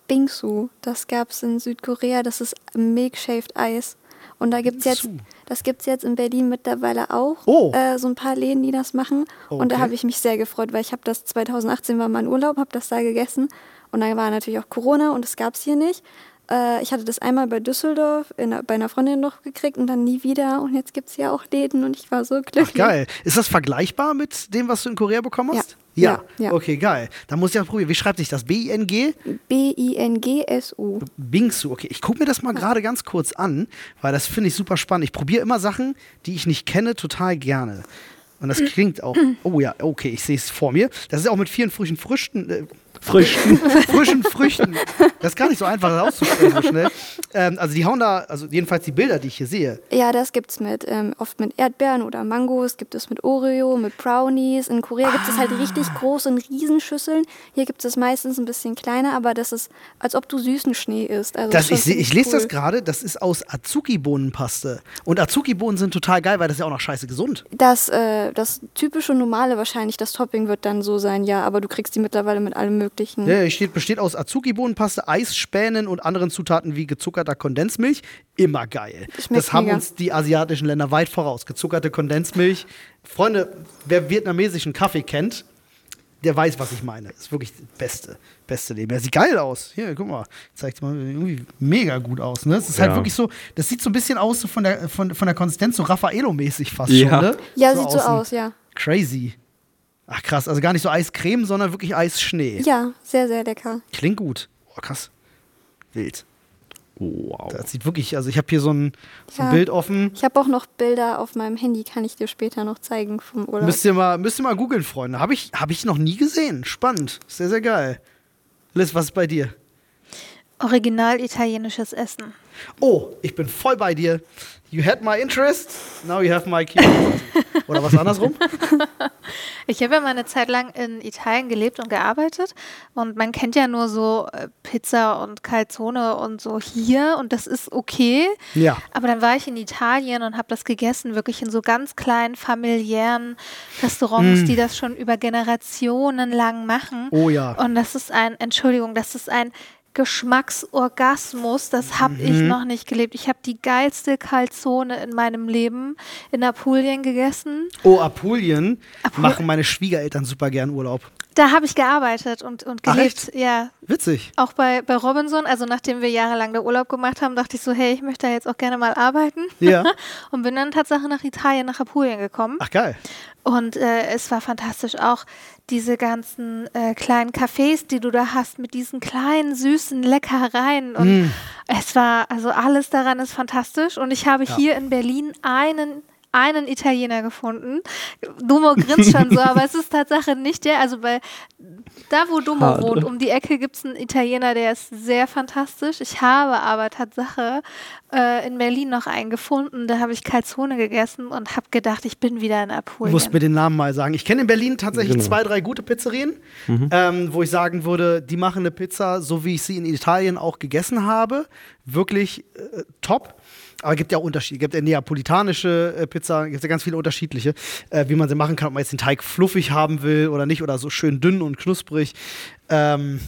Bingsu, das gab es in Südkorea, das ist Milk-Shaved Eis. Und da gibt's jetzt, das gibt es jetzt in Berlin mittlerweile auch. Oh. Äh, so ein paar Läden, die das machen. Und da Okay. habe ich mich sehr gefreut, weil ich habe das 2018 war mein Urlaub, habe das da gegessen. Und dann war natürlich auch Corona und das gab es hier nicht. Äh, ich hatte das einmal bei Düsseldorf in, bei einer Freundin noch gekriegt und dann nie wieder. Und jetzt gibt es ja auch Läden und ich war so glücklich. Ach, geil. Ist das vergleichbar mit dem, was du in Korea bekommen hast? Ja. Ja. Ja, ja. Okay, geil. Da muss ich auch probieren. Wie schreibt sich das? B-I-N-G? B-I-N-G-S-U. Bingsu, okay. Ich gucke mir das mal gerade ganz kurz an, weil das finde ich super spannend. Ich probiere immer Sachen, die ich nicht kenne, total gerne. Und das klingt auch. Oh ja, okay, ich sehe es vor mir. Das ist auch mit vielen frischen Früchten. Äh, Früchten. frischen Früchten. Das ist gar nicht so einfach das auszusprechen so schnell. Ähm, also die hauen da, also jedenfalls die Bilder, die ich hier sehe. Ja, das gibt's mit ähm, oft mit Erdbeeren oder Mangos, gibt es mit Oreo, mit Brownies. In Korea gibt es halt richtig Ah. große in Riesenschüsseln. Hier gibt es meistens ein bisschen kleiner, aber das ist, als ob du süßen Schnee isst. Also Das, ich, ich lese cool. das gerade, das ist aus Azuki-Bohnenpaste. Und Azuki-Bohnen sind total geil, weil das ist ja auch noch scheiße gesund. Das, äh, das typische normale wahrscheinlich, das Topping wird dann so sein, ja, aber du kriegst die mittlerweile mit allem möglichen. Ja, steht, besteht aus Azuki-Bohnenpaste, Eisspänen und anderen Zutaten wie gezuckerter Kondensmilch. Immer geil. Schmeckt das haben mega. uns die asiatischen Länder weit voraus. Gezuckerte Kondensmilch. Freunde, wer vietnamesischen Kaffee kennt, der weiß, was ich meine. Ist wirklich das beste, beste Leben. Er sieht geil aus. Hier, guck mal. Zeigt mal irgendwie mega gut aus. Ne? Es ist halt Ja. wirklich so, das sieht so ein bisschen aus so von, der, von, von der Konsistenz, so Raffaello-mäßig fast Ja. schon. Ne? Ja, sieht so außen. aus, ja. Crazy. Ach krass, also gar nicht so Eiscreme, sondern wirklich Eisschnee. Ja, sehr, sehr lecker. Klingt gut. Oh, krass. Wild. Wow. Das sieht wirklich, also ich habe hier so ein, so ein Ja. Bild offen. Ich habe auch noch Bilder auf meinem Handy, kann ich dir später noch zeigen vom Urlaub. Müsst ihr mal, müsst ihr mal googeln, Freunde. Habe ich, hab ich noch nie gesehen. Spannend. Sehr, sehr geil. Liz, was ist bei dir? Original italienisches Essen. Oh, ich bin voll bei dir. You had my interest, now you have my curiosity. Oder was andersrum? Ich habe ja mal eine Zeit lang in Italien gelebt und gearbeitet und man kennt ja nur so äh, Pizza und Calzone und so hier und das ist okay. Ja. Aber dann war ich in Italien und habe das gegessen, wirklich in so ganz kleinen familiären Restaurants, die das schon über Generationen lang machen. Oh ja. Und das ist ein, Entschuldigung, das ist ein Geschmacksorgasmus, das habe ich noch nicht gelebt. Ich habe die geilste Calzone in meinem Leben in Apulien gegessen. Oh, Apulien Apul- machen meine Schwiegereltern super gern Urlaub. Da habe ich gearbeitet und, und Ach, gelebt. ja, Witzig. auch bei, bei Robinson. Also nachdem wir jahrelang da Urlaub gemacht haben, dachte ich so, hey, ich möchte da jetzt auch gerne mal arbeiten. Ja. und bin dann tatsächlich nach Italien, nach Apulien gekommen. Ach, geil. Und äh, es war fantastisch auch diese ganzen äh, kleinen Cafés, die du da hast mit diesen kleinen süßen Leckereien. Und Mm. es war, also alles daran ist fantastisch. Und ich habe Ja. hier in Berlin einen einen Italiener gefunden. Dumo grinst schon so, aber es ist Tatsache nicht der. Also bei da, wo Dumo Schade. wohnt, um die Ecke gibt es einen Italiener, der ist sehr fantastisch. Ich habe aber Tatsache äh, in Berlin noch einen gefunden. Da habe ich Calzone gegessen und habe gedacht, ich bin wieder in Du Apulien. musst mir den Namen mal sagen. Ich kenne in Berlin tatsächlich Genau. zwei, drei gute Pizzerien, ähm, wo ich sagen würde, die machen eine Pizza, so wie ich sie in Italien auch gegessen habe. Wirklich äh, top. Aber es gibt ja auch Unterschiede. Es gibt ja neapolitanische äh, Pizza, es gibt ja ganz viele unterschiedliche, äh, wie man sie machen kann, ob man jetzt den Teig fluffig haben will oder nicht oder so schön dünn und knusprig. Ähm,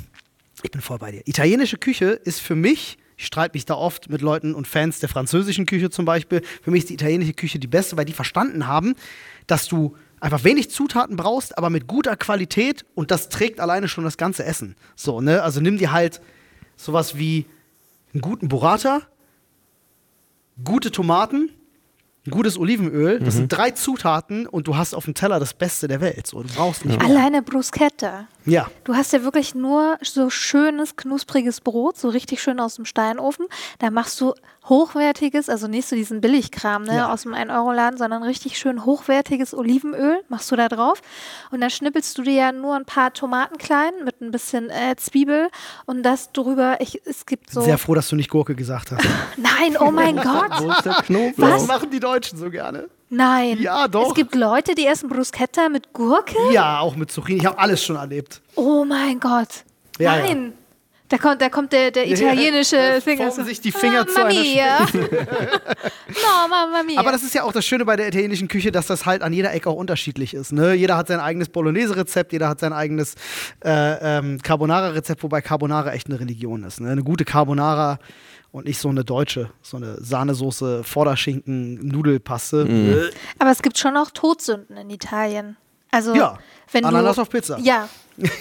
ich bin voll bei dir. Italienische Küche ist für mich, ich streite mich da oft mit Leuten und Fans der französischen Küche zum Beispiel, für mich ist die italienische Küche die beste, weil die verstanden haben, dass du einfach wenig Zutaten brauchst, aber mit guter Qualität und das trägt alleine schon das ganze Essen. So, ne? Also nimm dir halt sowas wie einen guten Burrata, gute Tomaten, gutes Olivenöl. Das sind drei Zutaten und du hast auf dem Teller das Beste der Welt. So, du brauchst nicht mehr. Alleine Bruschetta. Ja. Du hast ja wirklich nur so schönes, knuspriges Brot, so richtig schön aus dem Steinofen. Da machst du hochwertiges, also nicht so diesen Billigkram ne, Ja. aus dem 1-Euro-Laden, sondern richtig schön hochwertiges Olivenöl machst du da drauf. Und dann schnippelst du dir ja nur ein paar Tomaten klein mit ein bisschen äh, Zwiebel und das drüber. Ich, es gibt so. Sehr froh, dass du nicht Gurke gesagt hast. Nein, oh mein Gott. Wo ist der Knoblauch? Das machen die Deutschen so gerne. Nein. Ja, doch. Es gibt Leute, die essen Bruschetta mit Gurke. Ja, auch mit Zucchini. Ich habe alles schon erlebt. Oh mein Gott. Ja, ja. Nein. Da kommt, da kommt der, der italienische Da Finger. formen sich die Finger zu Mamma einer mia. no, Mamma mia. Aber das ist ja auch das Schöne bei der italienischen Küche, dass das halt an jeder Ecke auch unterschiedlich ist. Ne? Jeder hat sein eigenes Bolognese-Rezept, jeder hat sein eigenes äh, ähm, Carbonara-Rezept, wobei Carbonara echt eine Religion ist. Ne? Eine gute Carbonara und nicht so eine deutsche, so eine Sahnesoße, Vorderschinken, Nudelpaste. Äh, Aber es gibt schon auch Todsünden in Italien. Also, Ja, wenn Ananas du, auf Pizza. Ja,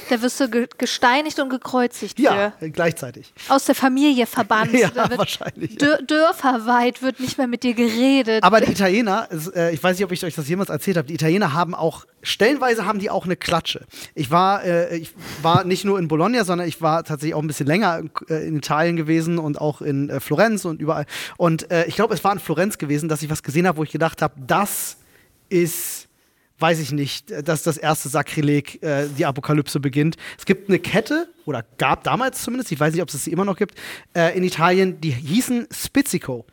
da wirst du ge gesteinigt und gekreuzigt Ja, für. gleichzeitig. Aus der Familie verbannt. Ja, wird wahrscheinlich, ja. Dör dörferweit wird nicht mehr mit dir geredet. Aber die Italiener, äh, ich weiß nicht, ob ich euch das jemals erzählt habe, die Italiener haben auch, stellenweise haben die auch eine Klatsche. Ich war, äh, ich war nicht nur in Bologna, sondern ich war tatsächlich auch ein bisschen länger äh, in Italien gewesen und auch in äh, Florenz und überall. Und äh, ich glaube, es war in Florenz gewesen, dass ich was gesehen habe, wo ich gedacht habe, das ist weiß ich nicht, dass das erste Sakrileg, äh, die Apokalypse beginnt. Es gibt eine Kette, oder gab damals zumindest, ich weiß nicht, ob es sie immer noch gibt, äh, in Italien, die hießen Spizzico.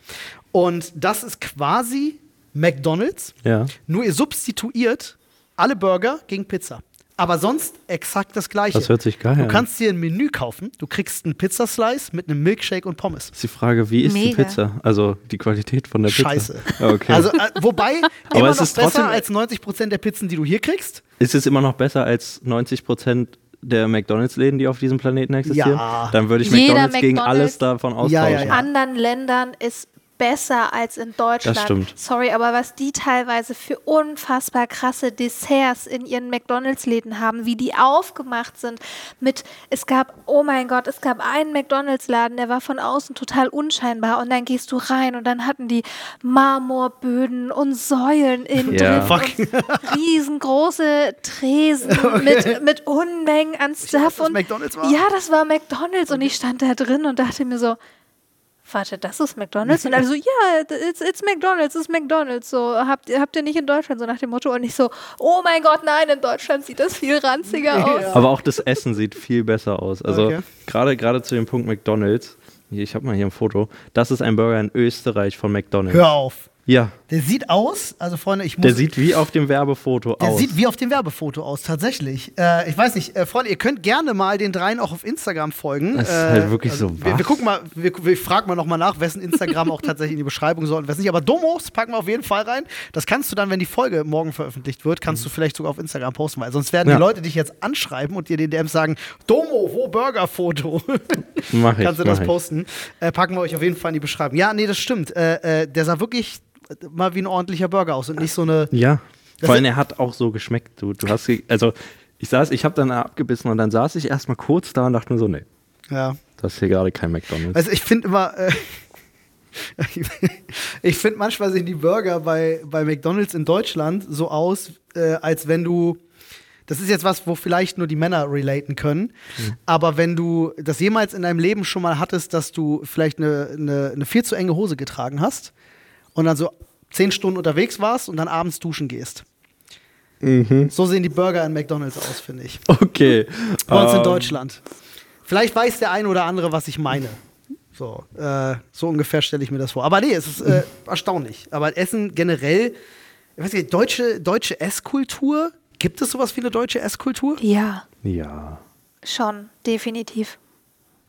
Und das ist quasi McDonalds, Ja. nur ihr substituiert alle Burger gegen Pizza. Aber sonst exakt das gleiche. Das hört sich geil Du an. kannst dir ein Menü kaufen, du kriegst einen Pizzaslice mit einem Milkshake und Pommes. Ist die Frage, wie ist die Mega. Pizza? Also die Qualität von der Pizza. Scheiße. Okay. Also, äh, wobei, immer es noch ist besser als 90% der Pizzen, die du hier kriegst. ist es immer noch besser als 90 Prozent der McDonalds-Läden, die auf diesem Planeten existieren? Ja. Dann würde ich Jeder McDonalds, gegen McDonald's- alles davon austauschen. Ja, ja, ja. anderen Ländern ist besser als in Deutschland. Das stimmt. Sorry, aber was die teilweise für unfassbar krasse Desserts in ihren McDonalds-Läden haben, wie die aufgemacht sind mit, es gab, oh mein Gott, es gab einen McDonalds-Laden, der war von außen total unscheinbar und dann gehst du rein und dann hatten die Marmorböden und Säulen innen Ja. drin und riesengroße Tresen mit, mit Unmengen an Stuff. das und McDonald's war? Ja, das war McDonalds und ich stand da drin und dachte mir so, warte, das ist McDonalds? Und alle so, ja, it's, it's McDonalds, it's McDonalds. So, habt, ihr- habt ihr nicht in Deutschland, so nach dem Motto. Und ich so, oh mein Gott, nein, in Deutschland sieht das viel ranziger aus. Aber auch das Essen sieht viel besser aus. Also Okay. gerade gerade zu dem Punkt McDonalds. Ich habe mal hier ein Foto. Das ist ein Burger in Österreich von McDonalds. Hör auf. Ja, Der sieht aus, also Freunde, ich muss. der sieht wie auf dem Werbefoto der aus. sieht wie auf dem Werbefoto aus, tatsächlich. Äh, ich weiß nicht, äh, Freunde, ihr könnt gerne mal den dreien auch auf Instagram folgen. Das ist äh, halt wirklich so, Wir, wir gucken mal, wir, wir fragen mal nochmal nach, wessen Instagram auch tatsächlich in die Beschreibung soll und wessen nicht. Aber Domos packen wir auf jeden Fall rein. Das kannst du dann, wenn die Folge morgen veröffentlicht wird, kannst du vielleicht sogar auf Instagram posten, weil sonst werden Ja. die Leute dich jetzt anschreiben und dir den DMs sagen: Domo, wo Burgerfoto? Mach ich, Kannst du das posten? Äh, packen wir euch auf jeden Fall in die Beschreibung. Ja, nee, das stimmt. Äh, äh, der sah wirklich mal wie ein ordentlicher Burger aus und nicht so eine. Ja. Vor allem, er hat auch so geschmeckt. Du, du hast, also Ich saß, ich habe dann abgebissen und dann saß ich erstmal kurz da und dachte mir so, nee, Ja. das ist hier gerade kein McDonalds. Also ich finde immer, äh, ich finde manchmal sehen die Burger bei, bei McDonalds in Deutschland so aus, äh, als wenn du, das ist jetzt was, wo vielleicht nur die Männer relaten können, aber wenn du das jemals in deinem Leben schon mal hattest, dass du vielleicht eine, eine, eine viel zu enge Hose getragen hast und dann so zehn Stunden unterwegs warst und dann abends duschen gehst. So sehen die Burger in McDonalds aus, finde ich. Okay. Bei uns in ähm, Deutschland. Vielleicht weiß der eine oder andere, was ich meine. So, äh, so ungefähr stelle ich mir das vor. Aber nee, es ist äh, erstaunlich. Aber Essen generell, ich weiß nicht, deutsche, deutsche Esskultur, gibt es sowas wie eine deutsche Esskultur? Ja, Ja. schon, definitiv.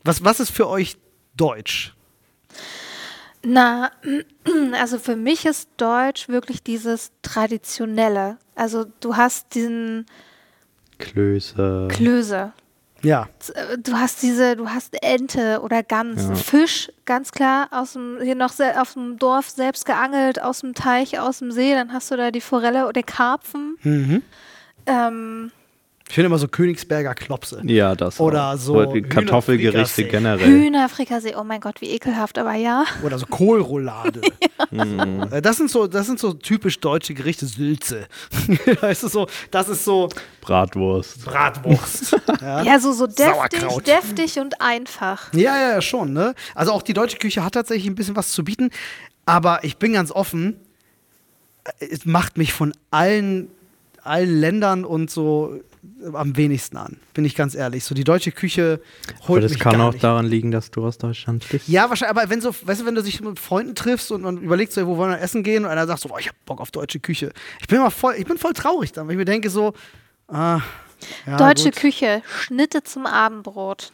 Was, was ist für euch deutsch? Na, also für mich ist Deutsch wirklich dieses Traditionelle. Also du hast diesen Klöße. Klöße. Ja, Äh, Du hast diese, du hast Ente oder Gans, Ja. Fisch, ganz klar, aus dem, hier noch auf dem Dorf selbst geangelt, aus dem Teich, aus dem See, dann hast du da die Forelle oder Karpfen. Mhm. Ähm, ich finde immer so Königsberger Klopse. ja, das. Oder auch. so Oder Kartoffelgerichte generell. Hühnerfrikassee, oh mein Gott, wie ekelhaft, aber ja. Oder so Kohlroulade. Äh, Das sind so, das sind so typisch deutsche Gerichte, Sülze. weißt du so, das ist so Bratwurst. Bratwurst. ja. Ja, so, so deftig, Sauerkraut. deftig und einfach. Ja, ja, ja, schon, ne? Also auch die deutsche Küche hat tatsächlich ein bisschen was zu bieten, aber ich bin ganz offen, äh, es macht mich von allen, allen Ländern und so am wenigsten an, bin ich ganz ehrlich. So die deutsche Küche Aber holt das mich kann gar auch nicht. daran liegen, dass du aus Deutschland bist. Ja, wahrscheinlich, aber wenn so, weißt du, wenn du dich mit Freunden triffst und, und überlegst, so, wo wollen wir essen gehen und einer sagt so, boah, ich hab Bock auf deutsche Küche. Ich bin immer voll, ich bin voll traurig dann, weil ich mir denke so, ah, ja, Deutsche gut. Küche, Schnitte zum Abendbrot.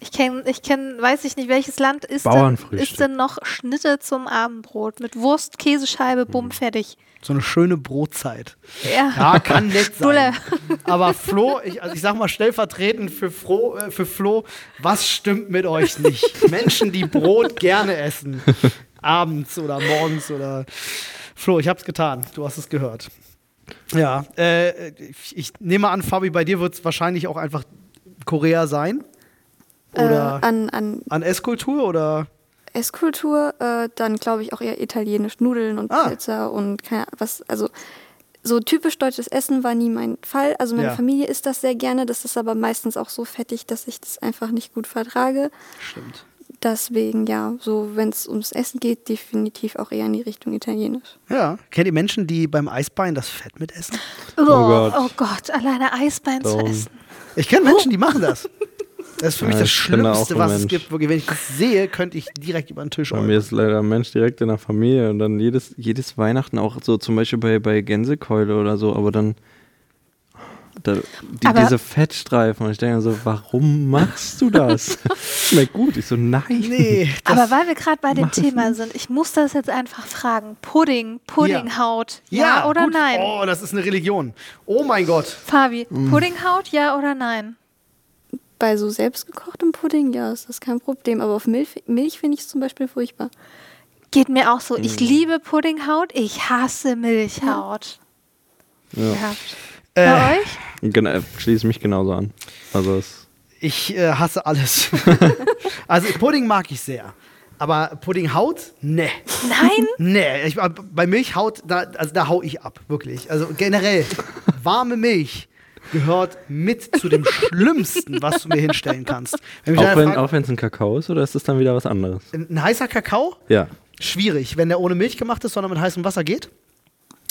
Ich kenne, ich kenn, weiß ich nicht, welches Land ist denn, ist denn noch Schnitte zum Abendbrot mit Wurst, Käsescheibe, bumm, fertig. So eine schöne Brotzeit. Ja. Ja, kann nett sein. Aber Flo, ich, also ich sag mal stellvertretend für, Flo, äh, für Flo, was stimmt mit euch nicht? Menschen, die Brot gerne essen. Abends oder morgens oder. Flo, ich hab's getan. Du hast es gehört. Ja, äh, ich, ich nehme an, Fabi, bei dir wird es wahrscheinlich auch einfach Korea sein. Oder äh, an, an an Esskultur oder. Esskultur, äh, dann glaube ich auch eher italienisch Nudeln und Ah. Pizza und keine Ahnung, was, also so typisch deutsches Essen war nie mein Fall. Also meine Ja. Familie isst das sehr gerne, das ist aber meistens auch so fettig, dass ich das einfach nicht gut vertrage. Stimmt. Deswegen ja, so wenn es ums Essen geht, definitiv auch eher in die Richtung italienisch. Ja. Kennt ihr Menschen, die beim Eisbein das Fett mitessen? Oh, Gott. oh Gott, alleine Eisbein zu Darum. essen. Ich kenne Menschen, die machen das. Das ist für mich Ja, das Schlimmste, was es Mensch. gibt. Wirklich, wenn ich das sehe, könnte ich direkt über den Tisch Bei mir ist leider ein Mensch direkt in der Familie und dann jedes, jedes Weihnachten auch so zum Beispiel bei, bei Gänsekeule oder so, aber dann da, die, Aber- diese Fettstreifen und ich denke so, warum machst du das? Schmeckt gut. Ich so, nein. Nee, Aber weil wir gerade bei dem es Thema sind, ich muss das jetzt einfach fragen. Pudding, Puddinghaut, ja, oder gut. nein? Oh, das ist eine Religion. Oh mein Gott. Fabi, Mm. Puddinghaut, ja oder nein? Bei so selbstgekochtem Pudding, ja, ist das kein Problem. Aber auf Milch, Milch finde ich es zum Beispiel furchtbar. Geht mir auch so. Mm. Ich liebe Puddinghaut, ich hasse Milchhaut. Ja. Ja. Äh, Bei euch? Genau, schließe mich genauso an. Also es, ich äh, hasse alles. also Pudding mag ich sehr. Aber Puddinghaut? Nee. Nein? Nee. Ich, bei Milchhaut, da, also da hau ich ab. Wirklich. Also generell, warme Milch gehört mit zu dem Schlimmsten, was du mir hinstellen kannst. Wenn auch wenn fragt, auch wenn es ein Kakao ist oder ist das dann wieder was anderes? ein heißer Kakao, Ja. schwierig, wenn der ohne Milch gemacht ist, sondern mit heißem Wasser geht.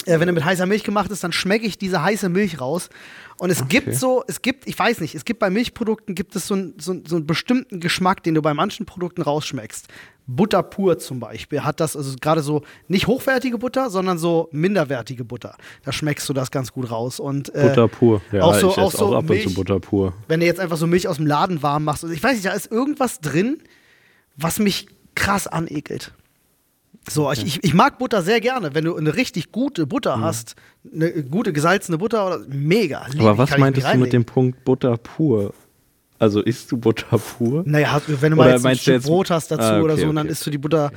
Äh, wenn er mit heißer Milch gemacht ist, dann schmecke ich diese heiße Milch raus. Und es gibt so, es gibt, ich weiß nicht, es gibt bei Milchprodukten gibt es so, ein, so, so einen bestimmten Geschmack, den du bei manchen Produkten rausschmeckst. Butter pur zum Beispiel hat das, also gerade so nicht hochwertige Butter, sondern so minderwertige Butter. Da schmeckst du das ganz gut raus. Und, äh, Butter pur. Ja, auch so- ich auch so auch ab und Milch- zu Butter pur. wenn du jetzt einfach so Milch aus dem Laden warm machst. Und ich weiß nicht, da ist irgendwas drin, was mich krass anekelt. So, ich, ich, ich mag Butter sehr gerne. Wenn du eine richtig gute Butter hast, eine gute gesalzene Butter, oder, mega. Aber was meintest du mit dem Punkt Butter pur? Also isst du Butter pur? Naja, wenn du mal Oder jetzt ein Stück jetzt- Brot hast dazu Ah, okay, oder so, und dann okay. isst du die Butter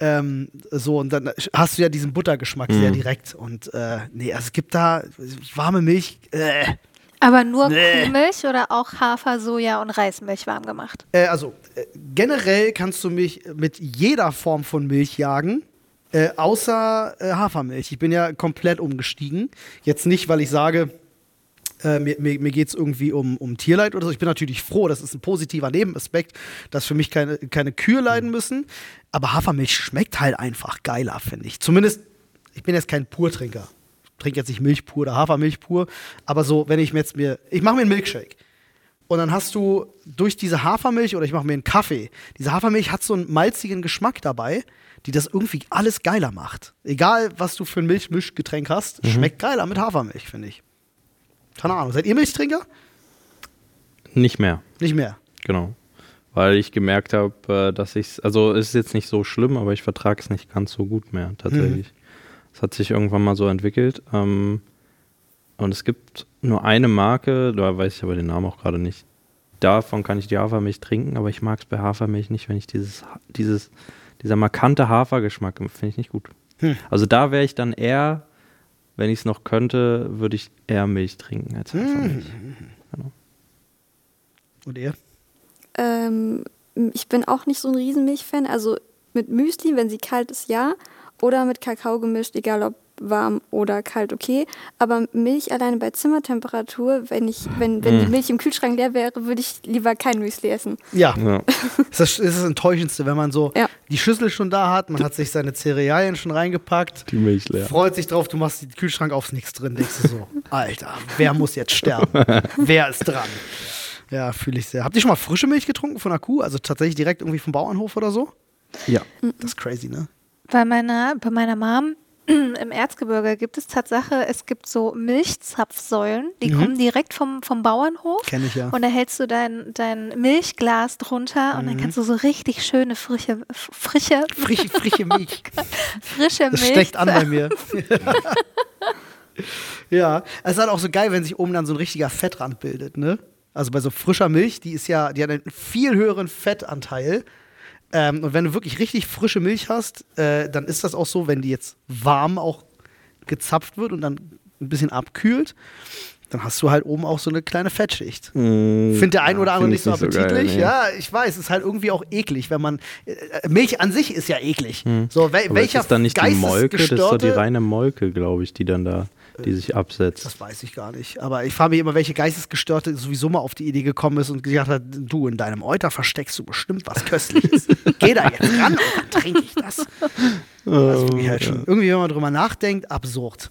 ähm, so und dann hast du ja diesen Buttergeschmack Mhm. sehr direkt. Und äh, nee, also es gibt da warme Milch. Äh, Aber nur Nee. Kuhmilch oder auch Hafer, Soja und Reismilch warm gemacht? Äh, also, äh, generell kannst du mich mit jeder Form von Milch jagen, äh, außer äh, Hafermilch. Ich bin ja komplett umgestiegen. Jetzt nicht, weil ich sage, äh, mir, mir, mir geht es irgendwie um, um Tierleid oder so. Ich bin natürlich froh, das ist ein positiver Nebenaspekt, dass für mich keine, keine Kühe leiden müssen. Aber Hafermilch schmeckt halt einfach geiler, finde ich. Zumindest, ich bin jetzt kein Purtrinker. Ich trinke jetzt nicht Milch pur oder Hafermilch pur. Aber so, wenn ich mir jetzt mir, ich mache mir einen Milkshake. Und dann hast du durch diese Hafermilch oder ich mache mir einen Kaffee, diese Hafermilch hat so einen malzigen Geschmack dabei, die das irgendwie alles geiler macht. Egal, was du für ein Milchmischgetränk hast, schmeckt geiler mit Hafermilch, finde ich. Keine Ahnung. Seid ihr Milchtrinker? Nicht mehr, Nicht mehr. genau. Weil ich gemerkt habe, dass ich also es ist jetzt nicht so schlimm, aber ich vertrage es nicht ganz so gut mehr, tatsächlich. Es hat sich irgendwann mal so entwickelt. Ähm, und es gibt nur eine Marke, da weiß ich aber den Namen auch gerade nicht. Davon kann ich die Hafermilch trinken, aber ich mag es bei Hafermilch nicht, wenn ich dieses, dieses, dieser markante Hafergeschmack finde ich nicht gut. Hm. Also da wäre ich dann eher, wenn ich es noch könnte, würde ich eher Milch trinken als Hafermilch. Und ihr? Ähm, ich bin auch nicht so ein Riesenmilchfan. Also mit Müsli, wenn sie kalt ist, ja. Oder mit Kakao gemischt, egal ob warm oder kalt, okay. Aber Milch alleine bei Zimmertemperatur, wenn ich, wenn, wenn die Milch im Kühlschrank leer wäre, würde ich lieber kein Müsli essen. Ja, Ja. das ist das, Enttäuschendste, wenn man so Ja. die Schüssel schon da hat, man hat sich seine Cerealien schon reingepackt, Die Milch leer. freut sich drauf, du machst den Kühlschrank auf, ist nichts drin, denkst du so, Alter, wer muss jetzt sterben? wer ist dran? Ja, fühle ich sehr. Habt ihr schon mal frische Milch getrunken von einer Kuh? Also tatsächlich direkt irgendwie vom Bauernhof oder so? Ja. Das ist crazy, ne? Bei meiner, bei meiner Mom im Erzgebirge gibt es Tatsache, es gibt so Milchzapfsäulen, die kommen direkt vom, vom Bauernhof. Kenn ich ja. Und da hältst du dein, dein Milchglas drunter und dann kannst du so richtig schöne, frische, frische, Frische, frische Milch. frische Das Milch. steckt an bei mir. ja, es ist halt auch so geil, wenn sich oben dann so ein richtiger Fettrand bildet, ne? Also bei so frischer Milch, die ist ja, die hat einen viel höheren Fettanteil. Ähm, und wenn du wirklich richtig frische Milch hast, äh, dann ist das auch so, wenn die jetzt warm auch gezapft wird und dann ein bisschen abkühlt, dann hast du halt oben auch so eine kleine Fettschicht. Findet der ein oder andere nicht so appetitlich. ja, ich weiß, ist halt irgendwie auch eklig, wenn man. Äh, Milch an sich ist ja eklig. So, wel welcher ist dann nicht die Molke? Das ist doch die reine Molke, glaube ich, die dann da, die sich absetzt. Das weiß ich gar nicht. Aber ich frage mich immer, welche Geistesgestörte sowieso mal auf die Idee gekommen ist und gesagt hat, du, in deinem Euter versteckst du bestimmt was Köstliches. Geh da jetzt ran und dann trinke ich das. Das ist wirklich halt schon, irgendwie, wenn man drüber nachdenkt, absurd.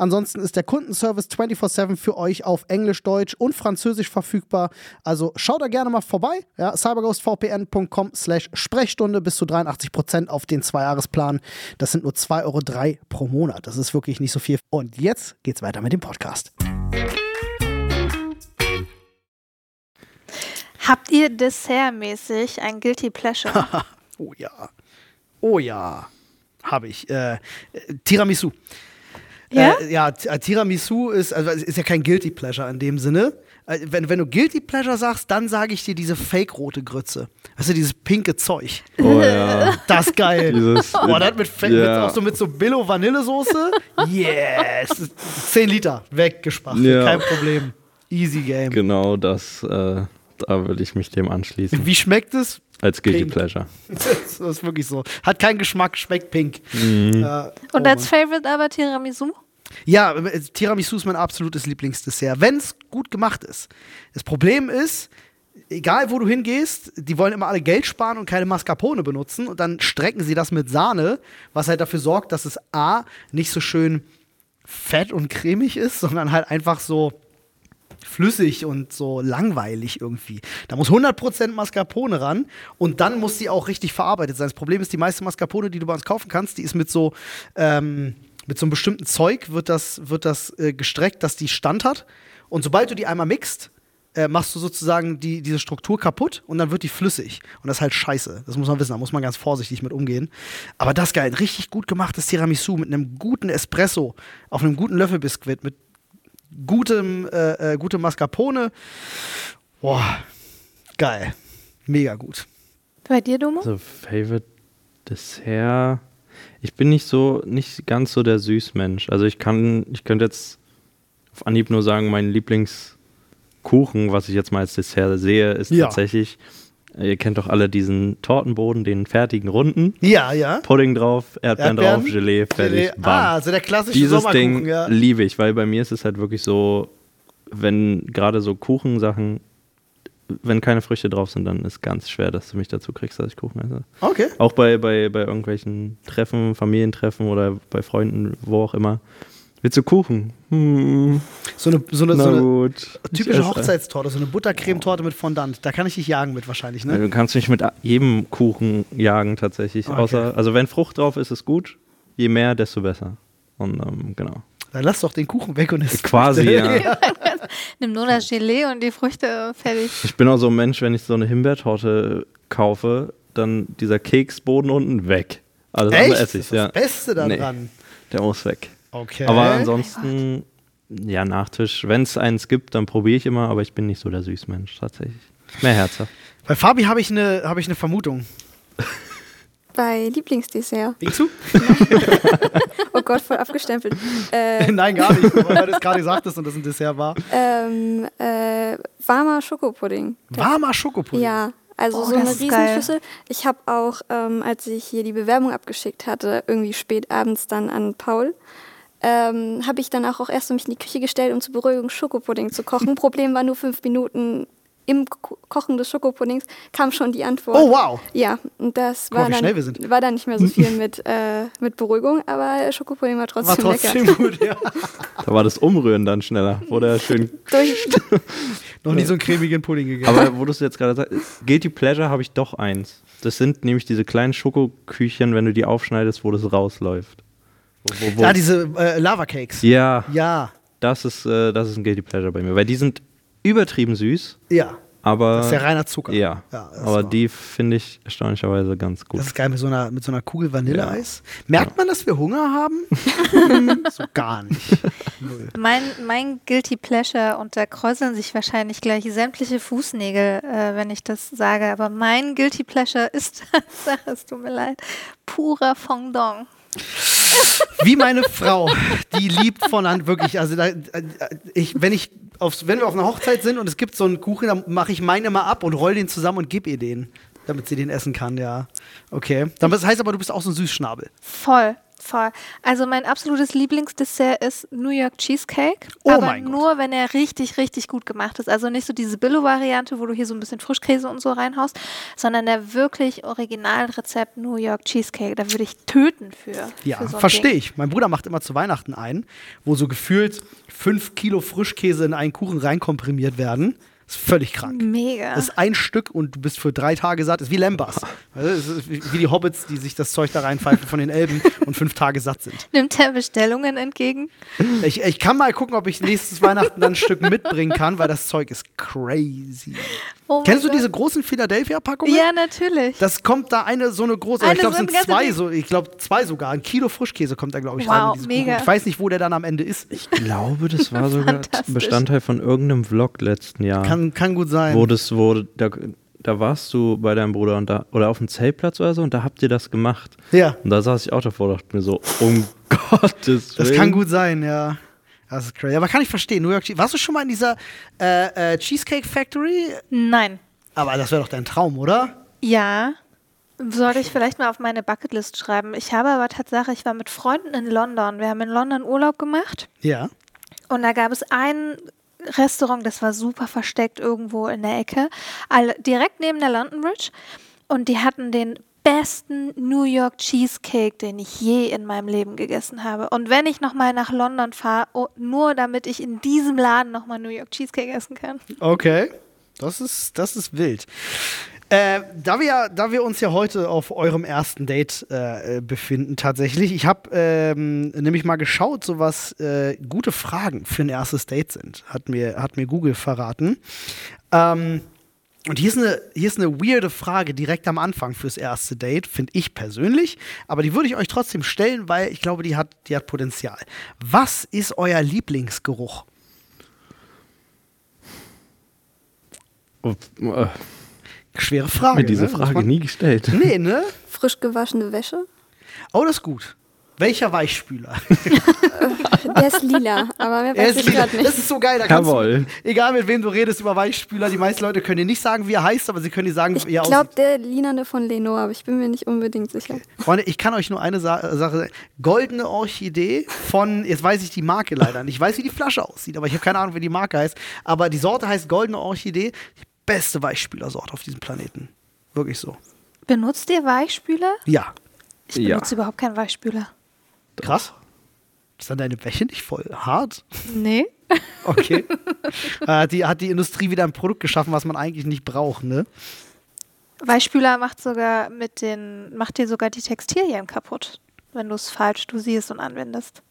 Ansonsten ist der Kundenservice 24-7 für euch auf Englisch, Deutsch und Französisch verfügbar. Also schaut da gerne mal vorbei. Ja, cyberghostvpn.com slash Sprechstunde bis zu 83% auf den Zweijahresplan. Das sind nur 2,03 Euro pro Monat. Das ist wirklich nicht so viel. Und jetzt geht's weiter mit dem Podcast. Habt ihr dessertmäßig ein Guilty Pleasure? Oh ja. Oh ja. Habe ich. Äh, äh, Tiramisu. Ja? Äh, ja, äh, Tiramisu ist, also ist ja kein Guilty Pleasure in dem Sinne. Äh, wenn, wenn du Guilty Pleasure sagst, dann sage ich dir diese fake-rote Grütze. Du, dieses pinke Zeug. Oh ja. Das ist geil. Dieses- Boah, das mit, Fe- mit, auch so mit so Billo-Vanillesoße. Yes. 10 Liter. Weggespart. Ja. Kein Problem. Easy Game. genau das, äh, da würde ich mich dem anschließen. Wie schmeckt es? als Guilty Pink. Pleasure. Das ist wirklich so. Hat keinen Geschmack, schmeckt pink. Mhm. Äh, Und oh als. Favorite aber Tiramisu? Ja, äh, Tiramisu ist mein absolutes Lieblingsdessert, wenn es gut gemacht ist. Das Problem ist, egal wo du hingehst, die wollen immer alle Geld sparen und keine Mascarpone benutzen und dann strecken sie das mit Sahne, was halt dafür sorgt, dass es A, nicht so schön fett und cremig ist, sondern halt einfach so flüssig und so langweilig irgendwie. Da muss 100% Mascarpone ran und dann muss sie auch richtig verarbeitet sein. Das Problem ist, die meiste Mascarpone, die du bei uns kaufen kannst, die ist mit so, ähm, mit so einem bestimmten Zeug wird das, wird das äh, gestreckt, dass die Stand hat. Und sobald du die einmal mixt, äh, machst du sozusagen die, diese Struktur kaputt und dann wird die flüssig. Und das ist halt scheiße. Das muss man wissen. Da muss man ganz vorsichtig mit umgehen. Aber das geil. Ein richtig gut gemachtes Tiramisu mit einem guten Espresso auf einem guten Löffelbiskuit mit gutem, äh, äh, gutem Mascarpone. Boah, geil. Mega gut. Bei dir, Domo? Also Favorite Dessert. Ich bin nicht so, nicht ganz so der Süßmensch. Also ich kann, ich könnte jetzt auf Anhieb nur sagen, mein Lieblingskuchen, was ich jetzt mal als Dessert sehe, ist Ja. tatsächlich, ihr kennt doch alle diesen Tortenboden, den fertigen runden. Ja, ja. Pudding drauf, Erdbeeren, Erdbeeren, drauf, Gelee, fertig, Gelee. bam. Ah, also der klassische Dieses Sommerkuchen, Ding ja. liebe ich, weil bei mir ist es halt wirklich so, wenn gerade so Kuchensachen, wenn keine Früchte drauf sind, dann ist ganz schwer, dass du mich dazu kriegst, dass ich Kuchen esse. Okay. Auch bei, bei, bei irgendwelchen Treffen, Familientreffen oder bei Freunden, wo auch immer. Willst du Kuchen? Hm, So eine, so eine, so eine typische. Hochzeitstorte, so eine Buttercremetorte mit Fondant. Da kann ich dich jagen mit wahrscheinlich, ne? Du kannst mich mit jedem Kuchen jagen tatsächlich. Okay. Außer, also wenn Frucht drauf ist, ist gut. Je mehr, desto besser. Und ähm, genau. Dann lass doch den Kuchen weg und isst. Quasi, ja. Nimm nur das Gelee und die Früchte fertig. Ich bin auch so ein Mensch, wenn ich so eine Himbeertorte kaufe, dann dieser Keksboden unten weg. Alles Echt? andere Das esse ich, ist das ja. Beste Nee. daran. Der muss weg. Okay. Aber ansonsten, ja, Nachtisch. Wenn es eins gibt, dann probiere ich immer, aber ich bin nicht so der Süßmensch tatsächlich. Mehr herzhaft. Bei Fabi habe ich eine hab ich ne Vermutung. Bei Lieblingsdessert. Bingst du? Oh Gott, voll abgestempelt. Äh, Nein, gar nicht. Weil du es gerade gesagt hast und das ein Dessert war. ähm, äh, warmer Schokopudding. Warmer Schokopudding. Ja, also Oh, so eine das ist geil. Riesenschüssel. Ich habe auch, ähm, als ich hier die Bewerbung abgeschickt hatte, irgendwie spät abends dann an Paul, ähm, habe ich danach auch erst mich in die Küche gestellt, um zur Beruhigung Schokopudding zu kochen. Problem war nur fünf Minuten im Ko Kochen des Schokopuddings kam schon die Antwort. Oh, wow. Ja, und das Guck war, dann, schnell wir sind. war dann nicht mehr so viel mit, äh, mit Beruhigung, aber Schokopudding war trotzdem, War trotzdem lecker. gut, ja. Da war das Umrühren dann schneller. Wurde schön. Durch, Noch nie so einen cremigen Pudding gegessen. Aber wo du es jetzt gerade sagst, Guilty Pleasure habe ich doch eins. Das sind nämlich diese kleinen Schokoküchen, wenn du die aufschneidest, wo das rausläuft. Wo, wo, wo ja, diese äh, Lava Cakes. ja, Ja. das ist, äh, das ist ein Guilty Pleasure bei mir, weil die sind übertrieben süß, Ja. aber. Das ist ja reiner Zucker. Ja, Ja, aber die finde ich erstaunlicherweise ganz gut. Das ist geil mit so einer, mit so einer Kugel Vanilleeis. Merkt man, dass wir Hunger haben? so gar nicht. Null. Mein, mein Guilty Pleasure, und da kräuseln sich wahrscheinlich gleich sämtliche Fußnägel, äh, wenn ich das sage, aber mein Guilty Pleasure ist, sag es tut mir leid, purer Fondant. Wie meine Frau, die liebt von Hand wirklich. Also da, ich, wenn ich aufs, wenn wir auf einer Hochzeit sind und es gibt so einen Kuchen, dann mache ich meine mal ab und roll den zusammen und gib ihr den, damit sie den essen kann. Ja, okay. Dann, das heißt aber, du bist auch so ein Süßschnabel. Voll, voll. Also mein absolutes Lieblingsdessert ist New York Cheesecake. Oh aber mein Gott. nur, wenn er richtig, richtig gut gemacht ist. Also nicht so diese Billo-Variante, wo du hier so ein bisschen Frischkäse und so reinhaust, sondern der wirklich Originalrezept New York Cheesecake. Da würde ich töten für. Ja, für so verstehe ich. Mein Bruder macht immer zu Weihnachten ein, wo so gefühlt fünf Kilo Frischkäse in einen Kuchen reinkomprimiert werden. Das ist völlig krank. Mega. Das ist ein Stück und du bist für drei Tage satt. Das ist wie Lembas. Also, Es ist wie die Hobbits, die sich das Zeug da reinpfeifen von den Elben und fünf Tage satt sind. Nimmt er Bestellungen entgegen? Ich, ich kann mal gucken, ob ich nächstes Weihnachten dann ein Stück mitbringen kann, weil das Zeug ist crazy. Oh Kennst du Gott. diese großen Philadelphia-Packungen? Ja, natürlich. Das kommt da eine so eine große, Eine ich glaube, so es sind zwei, so, ich glaube zwei sogar. Ein Kilo Frischkäse kommt da, glaube ich, Wow, rein. mega. Kuchen. Ich weiß nicht, wo der dann am Ende ist. Ich glaube, das war sogar. Bestandteil von irgendeinem Vlog letzten Jahr. Kann, kann gut sein. wo das, wo, da, da warst du bei deinem Bruder und da, oder auf dem Zeltplatz oder so und da habt ihr das gemacht. ja, Und da saß ich auch davor und dachte mir so, um Gottes Willen. das kann gut sein, ja. Das ist crazy. Aber kann ich verstehen. New York Cheese- Warst du schon mal in dieser äh, äh, Cheesecake Factory? Nein. Aber das wäre doch dein Traum, oder? Ja, sollte ich vielleicht mal auf meine Bucketlist schreiben. Ich habe aber Tatsache, ich war mit Freunden in London. Wir haben in London Urlaub gemacht Ja. und da gab es ein Restaurant, das war super versteckt irgendwo in der Ecke, direkt neben der London Bridge. Und die hatten den besten New York Cheesecake, den ich je in meinem Leben gegessen habe. Und wenn ich nochmal nach London fahre, oh, nur damit ich in diesem Laden nochmal New York Cheesecake essen kann. Okay. Das ist, das ist wild. Äh, da, wir, da wir uns ja heute auf eurem ersten Date äh, befinden, tatsächlich, ich habe ähm, nämlich mal geschaut, so was äh, gute Fragen für ein erstes Date sind, hat mir, hat mir Google verraten. Ähm, und hier ist, eine, hier ist eine weirde Frage direkt am Anfang fürs erste Date, finde ich persönlich. Aber die würde ich euch trotzdem stellen, weil ich glaube, die hat, die hat Potenzial. Was ist euer Lieblingsgeruch? Oh, äh, Schwere Frage. mir diese ne? Frage man- nie gestellt. Nee, ne? Frisch gewaschene Wäsche. Oh, das ist gut. Welcher Weichspüler? Der ist lila, aber mehr Er weiß ist ich lila. gerade nicht. Das ist so geil. Da kannst Jawohl. Du, egal mit wem du redest über Weichspüler, die meisten Leute können dir nicht sagen, wie er heißt, aber sie können dir sagen, Ich wie er glaube, aussieht. der Linane von Leno, aber ich bin mir nicht unbedingt sicher. Freunde, ich kann euch nur eine Sa Sache sagen. Goldene Orchidee von, jetzt weiß ich die Marke leider nicht. Ich weiß, wie die Flasche aussieht, aber ich habe keine Ahnung, wie die Marke heißt. Aber die Sorte heißt Goldene Orchidee. Die beste Weichspülersorte auf diesem Planeten. Wirklich so. Benutzt ihr Weichspüler? Ja. Ich Ja. benutze überhaupt keinen Weichspüler. Krass. Ist dann deine Wäsche nicht voll hart? Nee. Okay. äh, die, hat die Industrie wieder ein Produkt geschaffen, was man eigentlich nicht braucht, ne? Weichspüler macht sogar mit den, macht dir sogar die Textilien kaputt, wenn du es falsch dosierst und anwendest.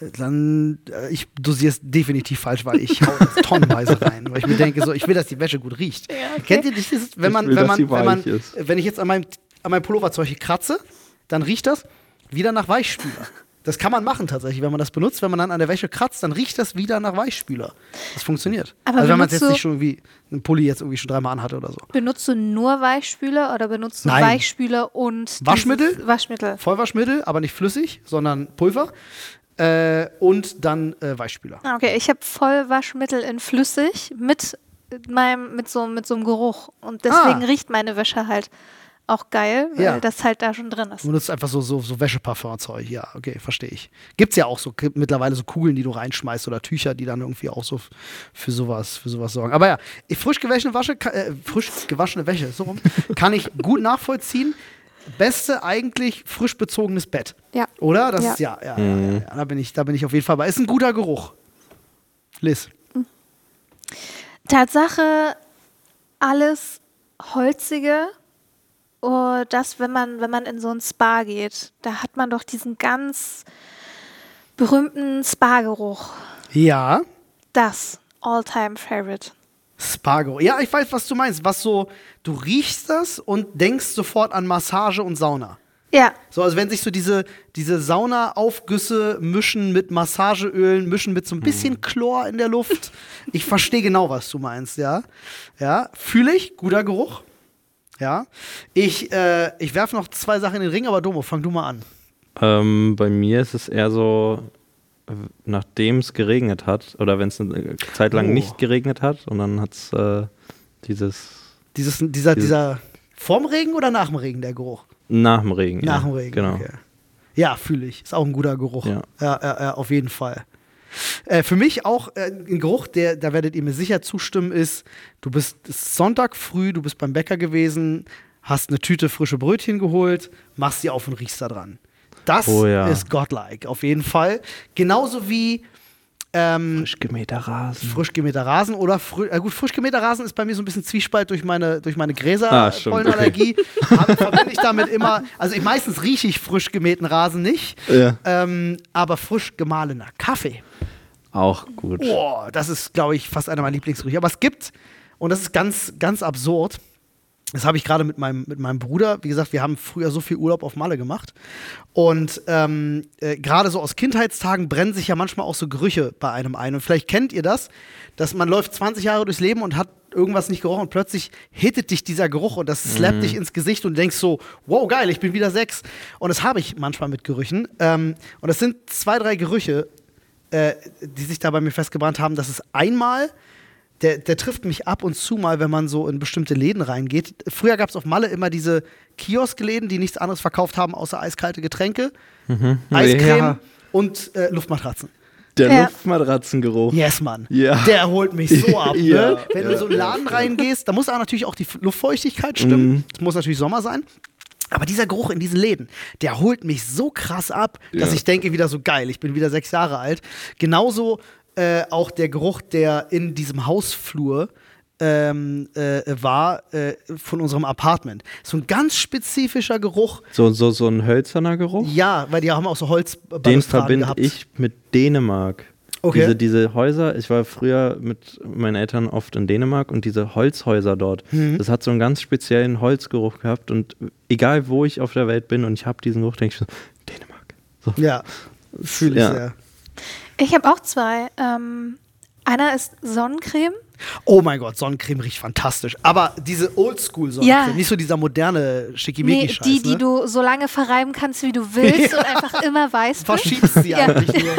Dann, äh, ich dosiere es definitiv falsch, weil ich hau das tonnenweise rein. Weil ich mir denke, so, ich will, dass die Wäsche gut riecht. Ja, okay. Kennt ihr das, wenn Ich man, will, wenn man, wenn man, wenn ich jetzt an meinem, an meinem Pullover zum Beispiel kratze, dann riecht das wieder nach Weichspüler. Das kann man machen tatsächlich, wenn man das benutzt. Wenn man dann an der Wäsche kratzt, dann riecht das wieder nach Weichspüler. Das funktioniert. Aber also wenn man jetzt nicht schon irgendwie, einen Pulli jetzt irgendwie schon dreimal anhatte oder so. Benutzt du nur Weichspüler oder benutzt du Nein. Weichspüler und Waschmittel? Waschmittel. Vollwaschmittel, aber nicht flüssig, sondern Pulver. Äh, und dann äh, Weichspüler. Ah, Okay, ich habe Vollwaschmittel in flüssig mit meinem mit so mit so einem Geruch und deswegen Ah. riecht meine Wäsche halt auch geil, weil Ja. das halt da schon drin ist. Du benutzt einfach so, so, so Wäscheparfumzeug. Ja, okay, verstehe ich. Gibt's ja auch so gibt mittlerweile so Kugeln, die du reinschmeißt oder Tücher, die dann irgendwie auch so für sowas, für sowas sorgen. Aber ja, frisch gewaschene Wäsche, ka- äh, frisch gewaschene Wäsche, so rum, kann ich gut nachvollziehen. Beste eigentlich frisch bezogenes Bett. Ja. Oder? Das Ja. ist ja, ja, ja, ja, ja, da bin ich, da bin ich auf jeden Fall bei. Ist ein guter Geruch. Liz. Tatsache alles holzige. Oh, das, wenn man, wenn man in so ein Spa geht, da hat man doch diesen ganz berühmten Spa-Geruch. Ja. Das All-Time Favorite. Spargo. Ja, ich weiß, was du meinst. Was so, du riechst das und denkst sofort an Massage und Sauna. Ja, So, also wenn sich so diese, diese Saunaaufgüsse mischen mit Massageölen, mischen mit so ein bisschen Chlor in der Luft. Ich verstehe genau, was du meinst, ja. Ja, fühle ich, guter Geruch. Ja. Ich, äh, ich werfe noch zwei Sachen in den Ring, aber Domo, fang du mal an. Ähm, bei mir ist es eher so, äh, nachdem es geregnet hat, oder wenn es eine Zeit lang Oh. nicht geregnet hat, und dann hat es äh, dieses Dieses, dieser, Dieses- dieser vorm Regen oder nach dem Regen, der Geruch? nach dem Regen. Nach ja, dem Regen. Genau. Okay. Ja, fühle ich. Ist auch ein guter Geruch. Ja. Ja, ja, ja auf jeden Fall. Äh, für mich auch äh, ein Geruch, der, da werdet ihr mir sicher zustimmen, ist, du bist Sonntag früh, du bist beim Bäcker gewesen, hast eine Tüte frische Brötchen geholt, machst sie auf und riechst da dran. Das Oh ja. ist godlike, auf jeden Fall. Genauso wie ähm, Frisch gemähter Rasen. frisch gemähter Rasen oder frü äh, gut, frisch gemähter Rasen ist bei mir so ein bisschen Zwiespalt durch meine, durch meine Ah, Gräserpollenallergie. Hab- Verbinde ich damit immer, also ich, meistens rieche ich frisch gemähten Rasen nicht, Ja. ähm, aber frisch gemahlener Kaffee. Auch gut. Boah, das ist, glaube ich, fast einer meiner Lieblingsgerüche. Aber es gibt, und das ist ganz, ganz absurd, das habe ich gerade mit meinem, mit meinem Bruder, wie gesagt, wir haben früher so viel Urlaub auf Malle gemacht. Und ähm, äh, gerade so aus Kindheitstagen brennen sich ja manchmal auch so Gerüche bei einem ein. Und vielleicht kennt ihr das, dass man läuft 20 Jahre durchs Leben und hat irgendwas nicht gerochen und plötzlich hittet dich dieser Geruch und das slappt dich ins Gesicht und du denkst so, wow, geil, ich bin wieder sechs. Und das habe ich manchmal mit Gerüchen. Ähm, und das sind zwei, drei Gerüche, äh, die sich da bei mir festgebrannt haben. Das ist einmal der, der trifft mich ab und zu mal, wenn man so in bestimmte Läden reingeht. Früher gab es auf Malle immer diese Kioskläden, die nichts anderes verkauft haben, außer eiskalte Getränke, Eiscreme Ja. und äh, Luftmatratzen. Der Ja. Luftmatratzengeruch. Yes, Mann. Ja. Der holt mich so ab. Ja, Ne? Wenn du in so einen Laden reingehst, da muss auch natürlich auch die Luftfeuchtigkeit stimmen. Es muss natürlich Sommer sein. Aber dieser Geruch in diesen Läden, der holt mich so krass ab, dass Ja. ich denke wieder so geil, ich bin wieder sechs Jahre alt. Genauso äh, auch der Geruch, der in diesem Hausflur ähm, äh, war äh, von unserem Apartment. So ein ganz spezifischer Geruch. So, so, so ein hölzerner Geruch. Ja, weil die haben auch so Holz. Den verbinde ich mit Dänemark. Okay. Diese, diese Häuser, ich war früher mit meinen Eltern oft in Dänemark und diese Holzhäuser dort, Mhm. das hat so einen ganz speziellen Holzgeruch gehabt und egal wo ich auf der Welt bin und ich habe diesen Geruch, denke ich so, Dänemark. So. Ja, fühle ich Ja. sehr. Ich habe auch zwei. Ähm, einer ist Sonnencreme. Oh mein Gott, Sonnencreme riecht fantastisch. Aber diese Oldschool-Sonnencreme, Ja. nicht so dieser moderne Nee, Schickimicki-Scheiß. die, die ne? du so lange verreiben kannst, wie du willst und einfach immer weiß bist. Verschiebst sie Ja. eigentlich nur.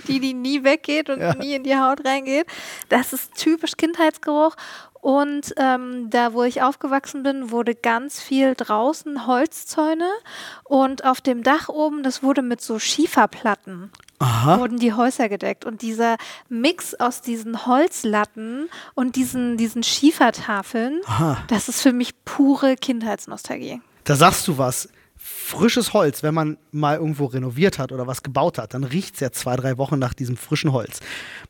die, die nie weggeht und Ja. nie in die Haut reingeht. Das ist typisch Kindheitsgeruch. Und ähm, da, wo ich aufgewachsen bin, wurde ganz viel draußen Holzzäune. Und auf dem Dach oben, das wurde mit so Schieferplatten, Aha. wurden die Häuser gedeckt. Und dieser Mix aus diesen Holzlatten und diesen, diesen Schiefertafeln, Aha. das ist für mich pure Kindheitsnostalgie. Da sagst du was. Frisches Holz, wenn man mal irgendwo renoviert hat oder was gebaut hat, dann riecht es ja zwei, drei Wochen nach diesem frischen Holz.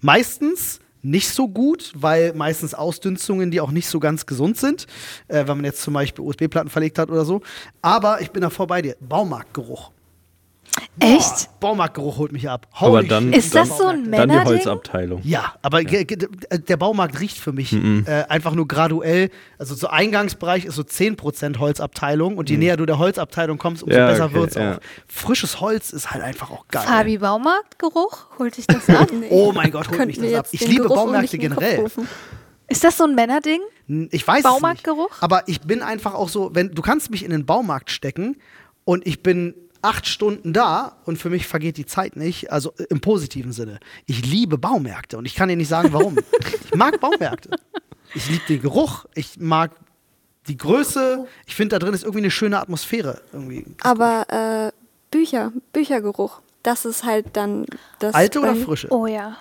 Meistens nicht so gut, weil meistens Ausdünstungen, die auch nicht so ganz gesund sind, äh, wenn man jetzt zum Beispiel USB-Platten verlegt hat oder so. Aber ich bin da vorbei dir. Baumarktgeruch. Echt? Baumarktgeruch holt mich ab. Aber Holy dann, shit. Ist das so ein dann, dann die Männerding? Holzabteilung. Ja, aber ge- der Baumarkt riecht für mich äh, einfach nur graduell. Also so Eingangsbereich ist so 10% Holzabteilung und je näher du der Holzabteilung kommst, umso Ja, besser okay, wird's ja. auch. Frisches Holz ist halt einfach auch geil. Fabi Baumarktgeruch? Holt dich das ab? Nee. Oh mein Gott, holt mich das ab. Ich liebe Geruch Baumärkte generell. Ist das so ein Männerding? Ich weiß Baumarktgeruch? es nicht. Aber ich bin einfach auch so, wenn du kannst mich in den Baumarkt stecken und ich bin acht Stunden da und für mich vergeht die Zeit nicht, also äh, im positiven Sinne. Ich liebe Baumärkte und ich kann dir nicht sagen, warum. ich mag Baumärkte. Ich liebe den Geruch, ich mag die Größe. Ich finde, da drin ist irgendwie eine schöne Atmosphäre. Irgendwie. Aber äh, Bücher, Büchergeruch, das ist halt dann das. Alte oder frische? Oh ja.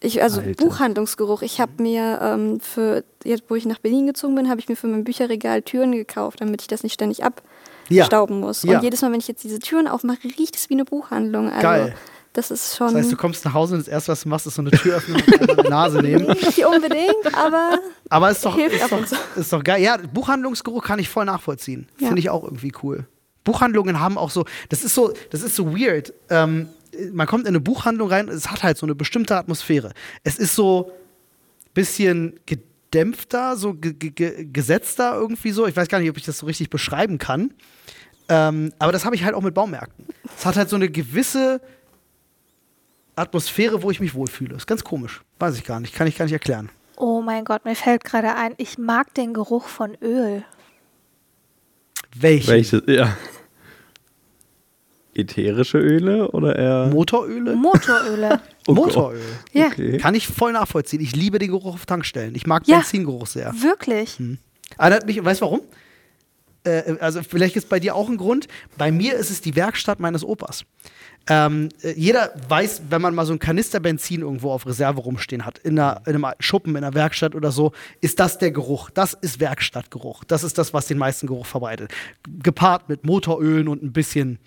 Ich, also Alte. Buchhandlungsgeruch. Ich habe mir ähm, für, jetzt wo ich nach Berlin gezogen bin, habe ich mir für mein Bücherregal Türen gekauft, damit ich das nicht ständig Ja. abstauben muss. Ja. Und jedes Mal, wenn ich jetzt diese Türen aufmache, riecht es wie eine Buchhandlung. Also, Geil. Das ist schon. Das heißt, du kommst nach Hause und das erste, was du machst, ist so eine Tür öffnen und die Nase nehmen. nicht unbedingt, aber Aber ist doch, Hilft ist, doch, ist doch geil. Ja, Buchhandlungsgeruch kann ich voll nachvollziehen. Ja. Finde ich auch irgendwie cool. Buchhandlungen haben auch so, das ist so, das ist so weird. Ähm, man kommt in eine Buchhandlung rein, es hat halt so eine bestimmte Atmosphäre. Es ist so bisschen gedämpfter, so ge ge ge gesetzter irgendwie so. Ich weiß gar nicht, ob ich das so richtig beschreiben kann. Ähm, aber das habe ich halt auch mit Baumärkten. Es hat halt so eine gewisse Atmosphäre, wo ich mich wohlfühle. Ist ganz komisch. Weiß ich gar nicht. Kann ich gar nicht erklären. Oh mein Gott, mir fällt gerade ein, ich mag den Geruch von Öl. Welche? Welches? Ja. Ätherische Öle oder eher. Motoröle? Motoröle. Oh. Motoröl. ja, Okay. Kann ich voll nachvollziehen. Ich liebe den Geruch auf Tankstellen. Ich mag Ja. Benzingeruch sehr. wirklich. Erinnert mich, weißt du warum? Äh, also vielleicht ist bei dir auch ein Grund. Bei mir ist es die Werkstatt meines Opas. Ähm, äh, jeder weiß, wenn man mal so ein Kanister Benzin irgendwo auf Reserve rumstehen hat, in, einer, in einem Schuppen, in einer Werkstatt oder so, ist das der Geruch. Das ist Werkstattgeruch. Das ist das, was den meisten Geruch verbreitet. Gepaart mit Motorölen und ein bisschen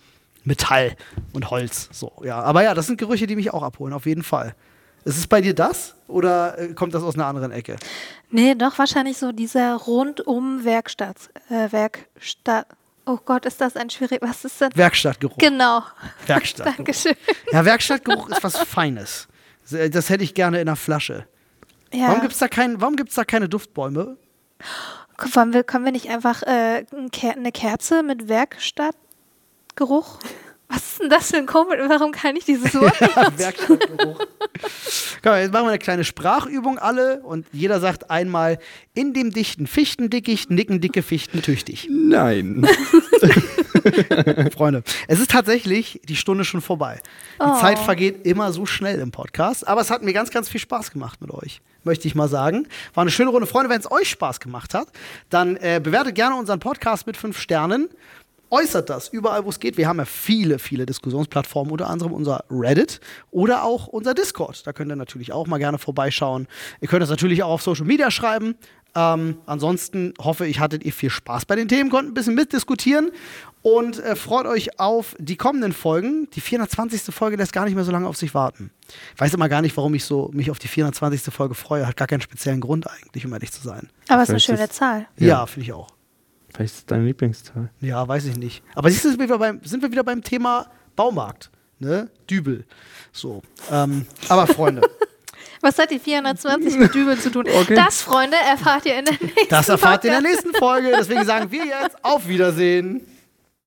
Metall und Holz. So, ja. Aber ja, das sind Gerüche, die mich auch abholen, auf jeden Fall. Ist es bei dir das oder äh, kommt das aus einer anderen Ecke? Nee, doch wahrscheinlich so dieser rundum Werkstatt. Äh, Werkstatt. Oh Gott, ist das ein schwierig. Was ist denn? Werkstattgeruch. Genau. Werkstattgeruch. Dankeschön. Ja, Werkstattgeruch ist was Feines. Das hätte ich gerne in einer Flasche. Ja. Warum gibt es da, kein, warum gibt's da keine Duftbäume? Wollen wir, können wir nicht einfach äh, eine Kerze mit Werkstattgeruch Was ist denn das für ein Komisch? Warum kann ich dieses Wort nicht? Werkstattgeruch. Komm, jetzt machen wir eine kleine Sprachübung alle und jeder sagt einmal in dem dichten Fichtendickicht nicken dicke Fichten tüchtig. Nein. Freunde, es ist tatsächlich die Stunde schon vorbei. Die Oh. Zeit vergeht immer so schnell im Podcast, aber es hat mir ganz, ganz viel Spaß gemacht mit euch. Möchte ich mal sagen. War eine schöne Runde. Freunde, wenn es euch Spaß gemacht hat, dann äh, bewertet gerne unseren Podcast mit fünf Sternen. Äußert das überall, wo es geht. Wir haben ja viele, viele Diskussionsplattformen, unter anderem unser Reddit oder auch unser Discord. Da könnt ihr natürlich auch mal gerne vorbeischauen. Ihr könnt es natürlich auch auf Social Media schreiben. Ähm, ansonsten hoffe ich, hattet ihr viel Spaß bei den Themen, konnten ein bisschen mitdiskutieren und äh, freut euch auf die kommenden Folgen. Die 420. Folge lässt gar nicht mehr so lange auf sich warten. Ich weiß immer gar nicht, warum ich so mich auf die 420. Folge freue. Hat gar keinen speziellen Grund eigentlich, um ehrlich zu sein. Aber es ist eine schöne Zahl. Ja, Ja. finde ich auch. Vielleicht ist es deine Lieblingszahl. Ja, weiß ich nicht. Aber siehst du, sind wir wieder beim, sind wir wieder beim Thema Baumarkt. Ne? Dübel. So. Ähm, aber Freunde, Was hat die 420 mit Dübel zu tun? Das, Freunde, erfahrt ihr in der nächsten das erfahrt ihr in der Podcast. nächsten Folge. Deswegen sagen wir jetzt auf Wiedersehen.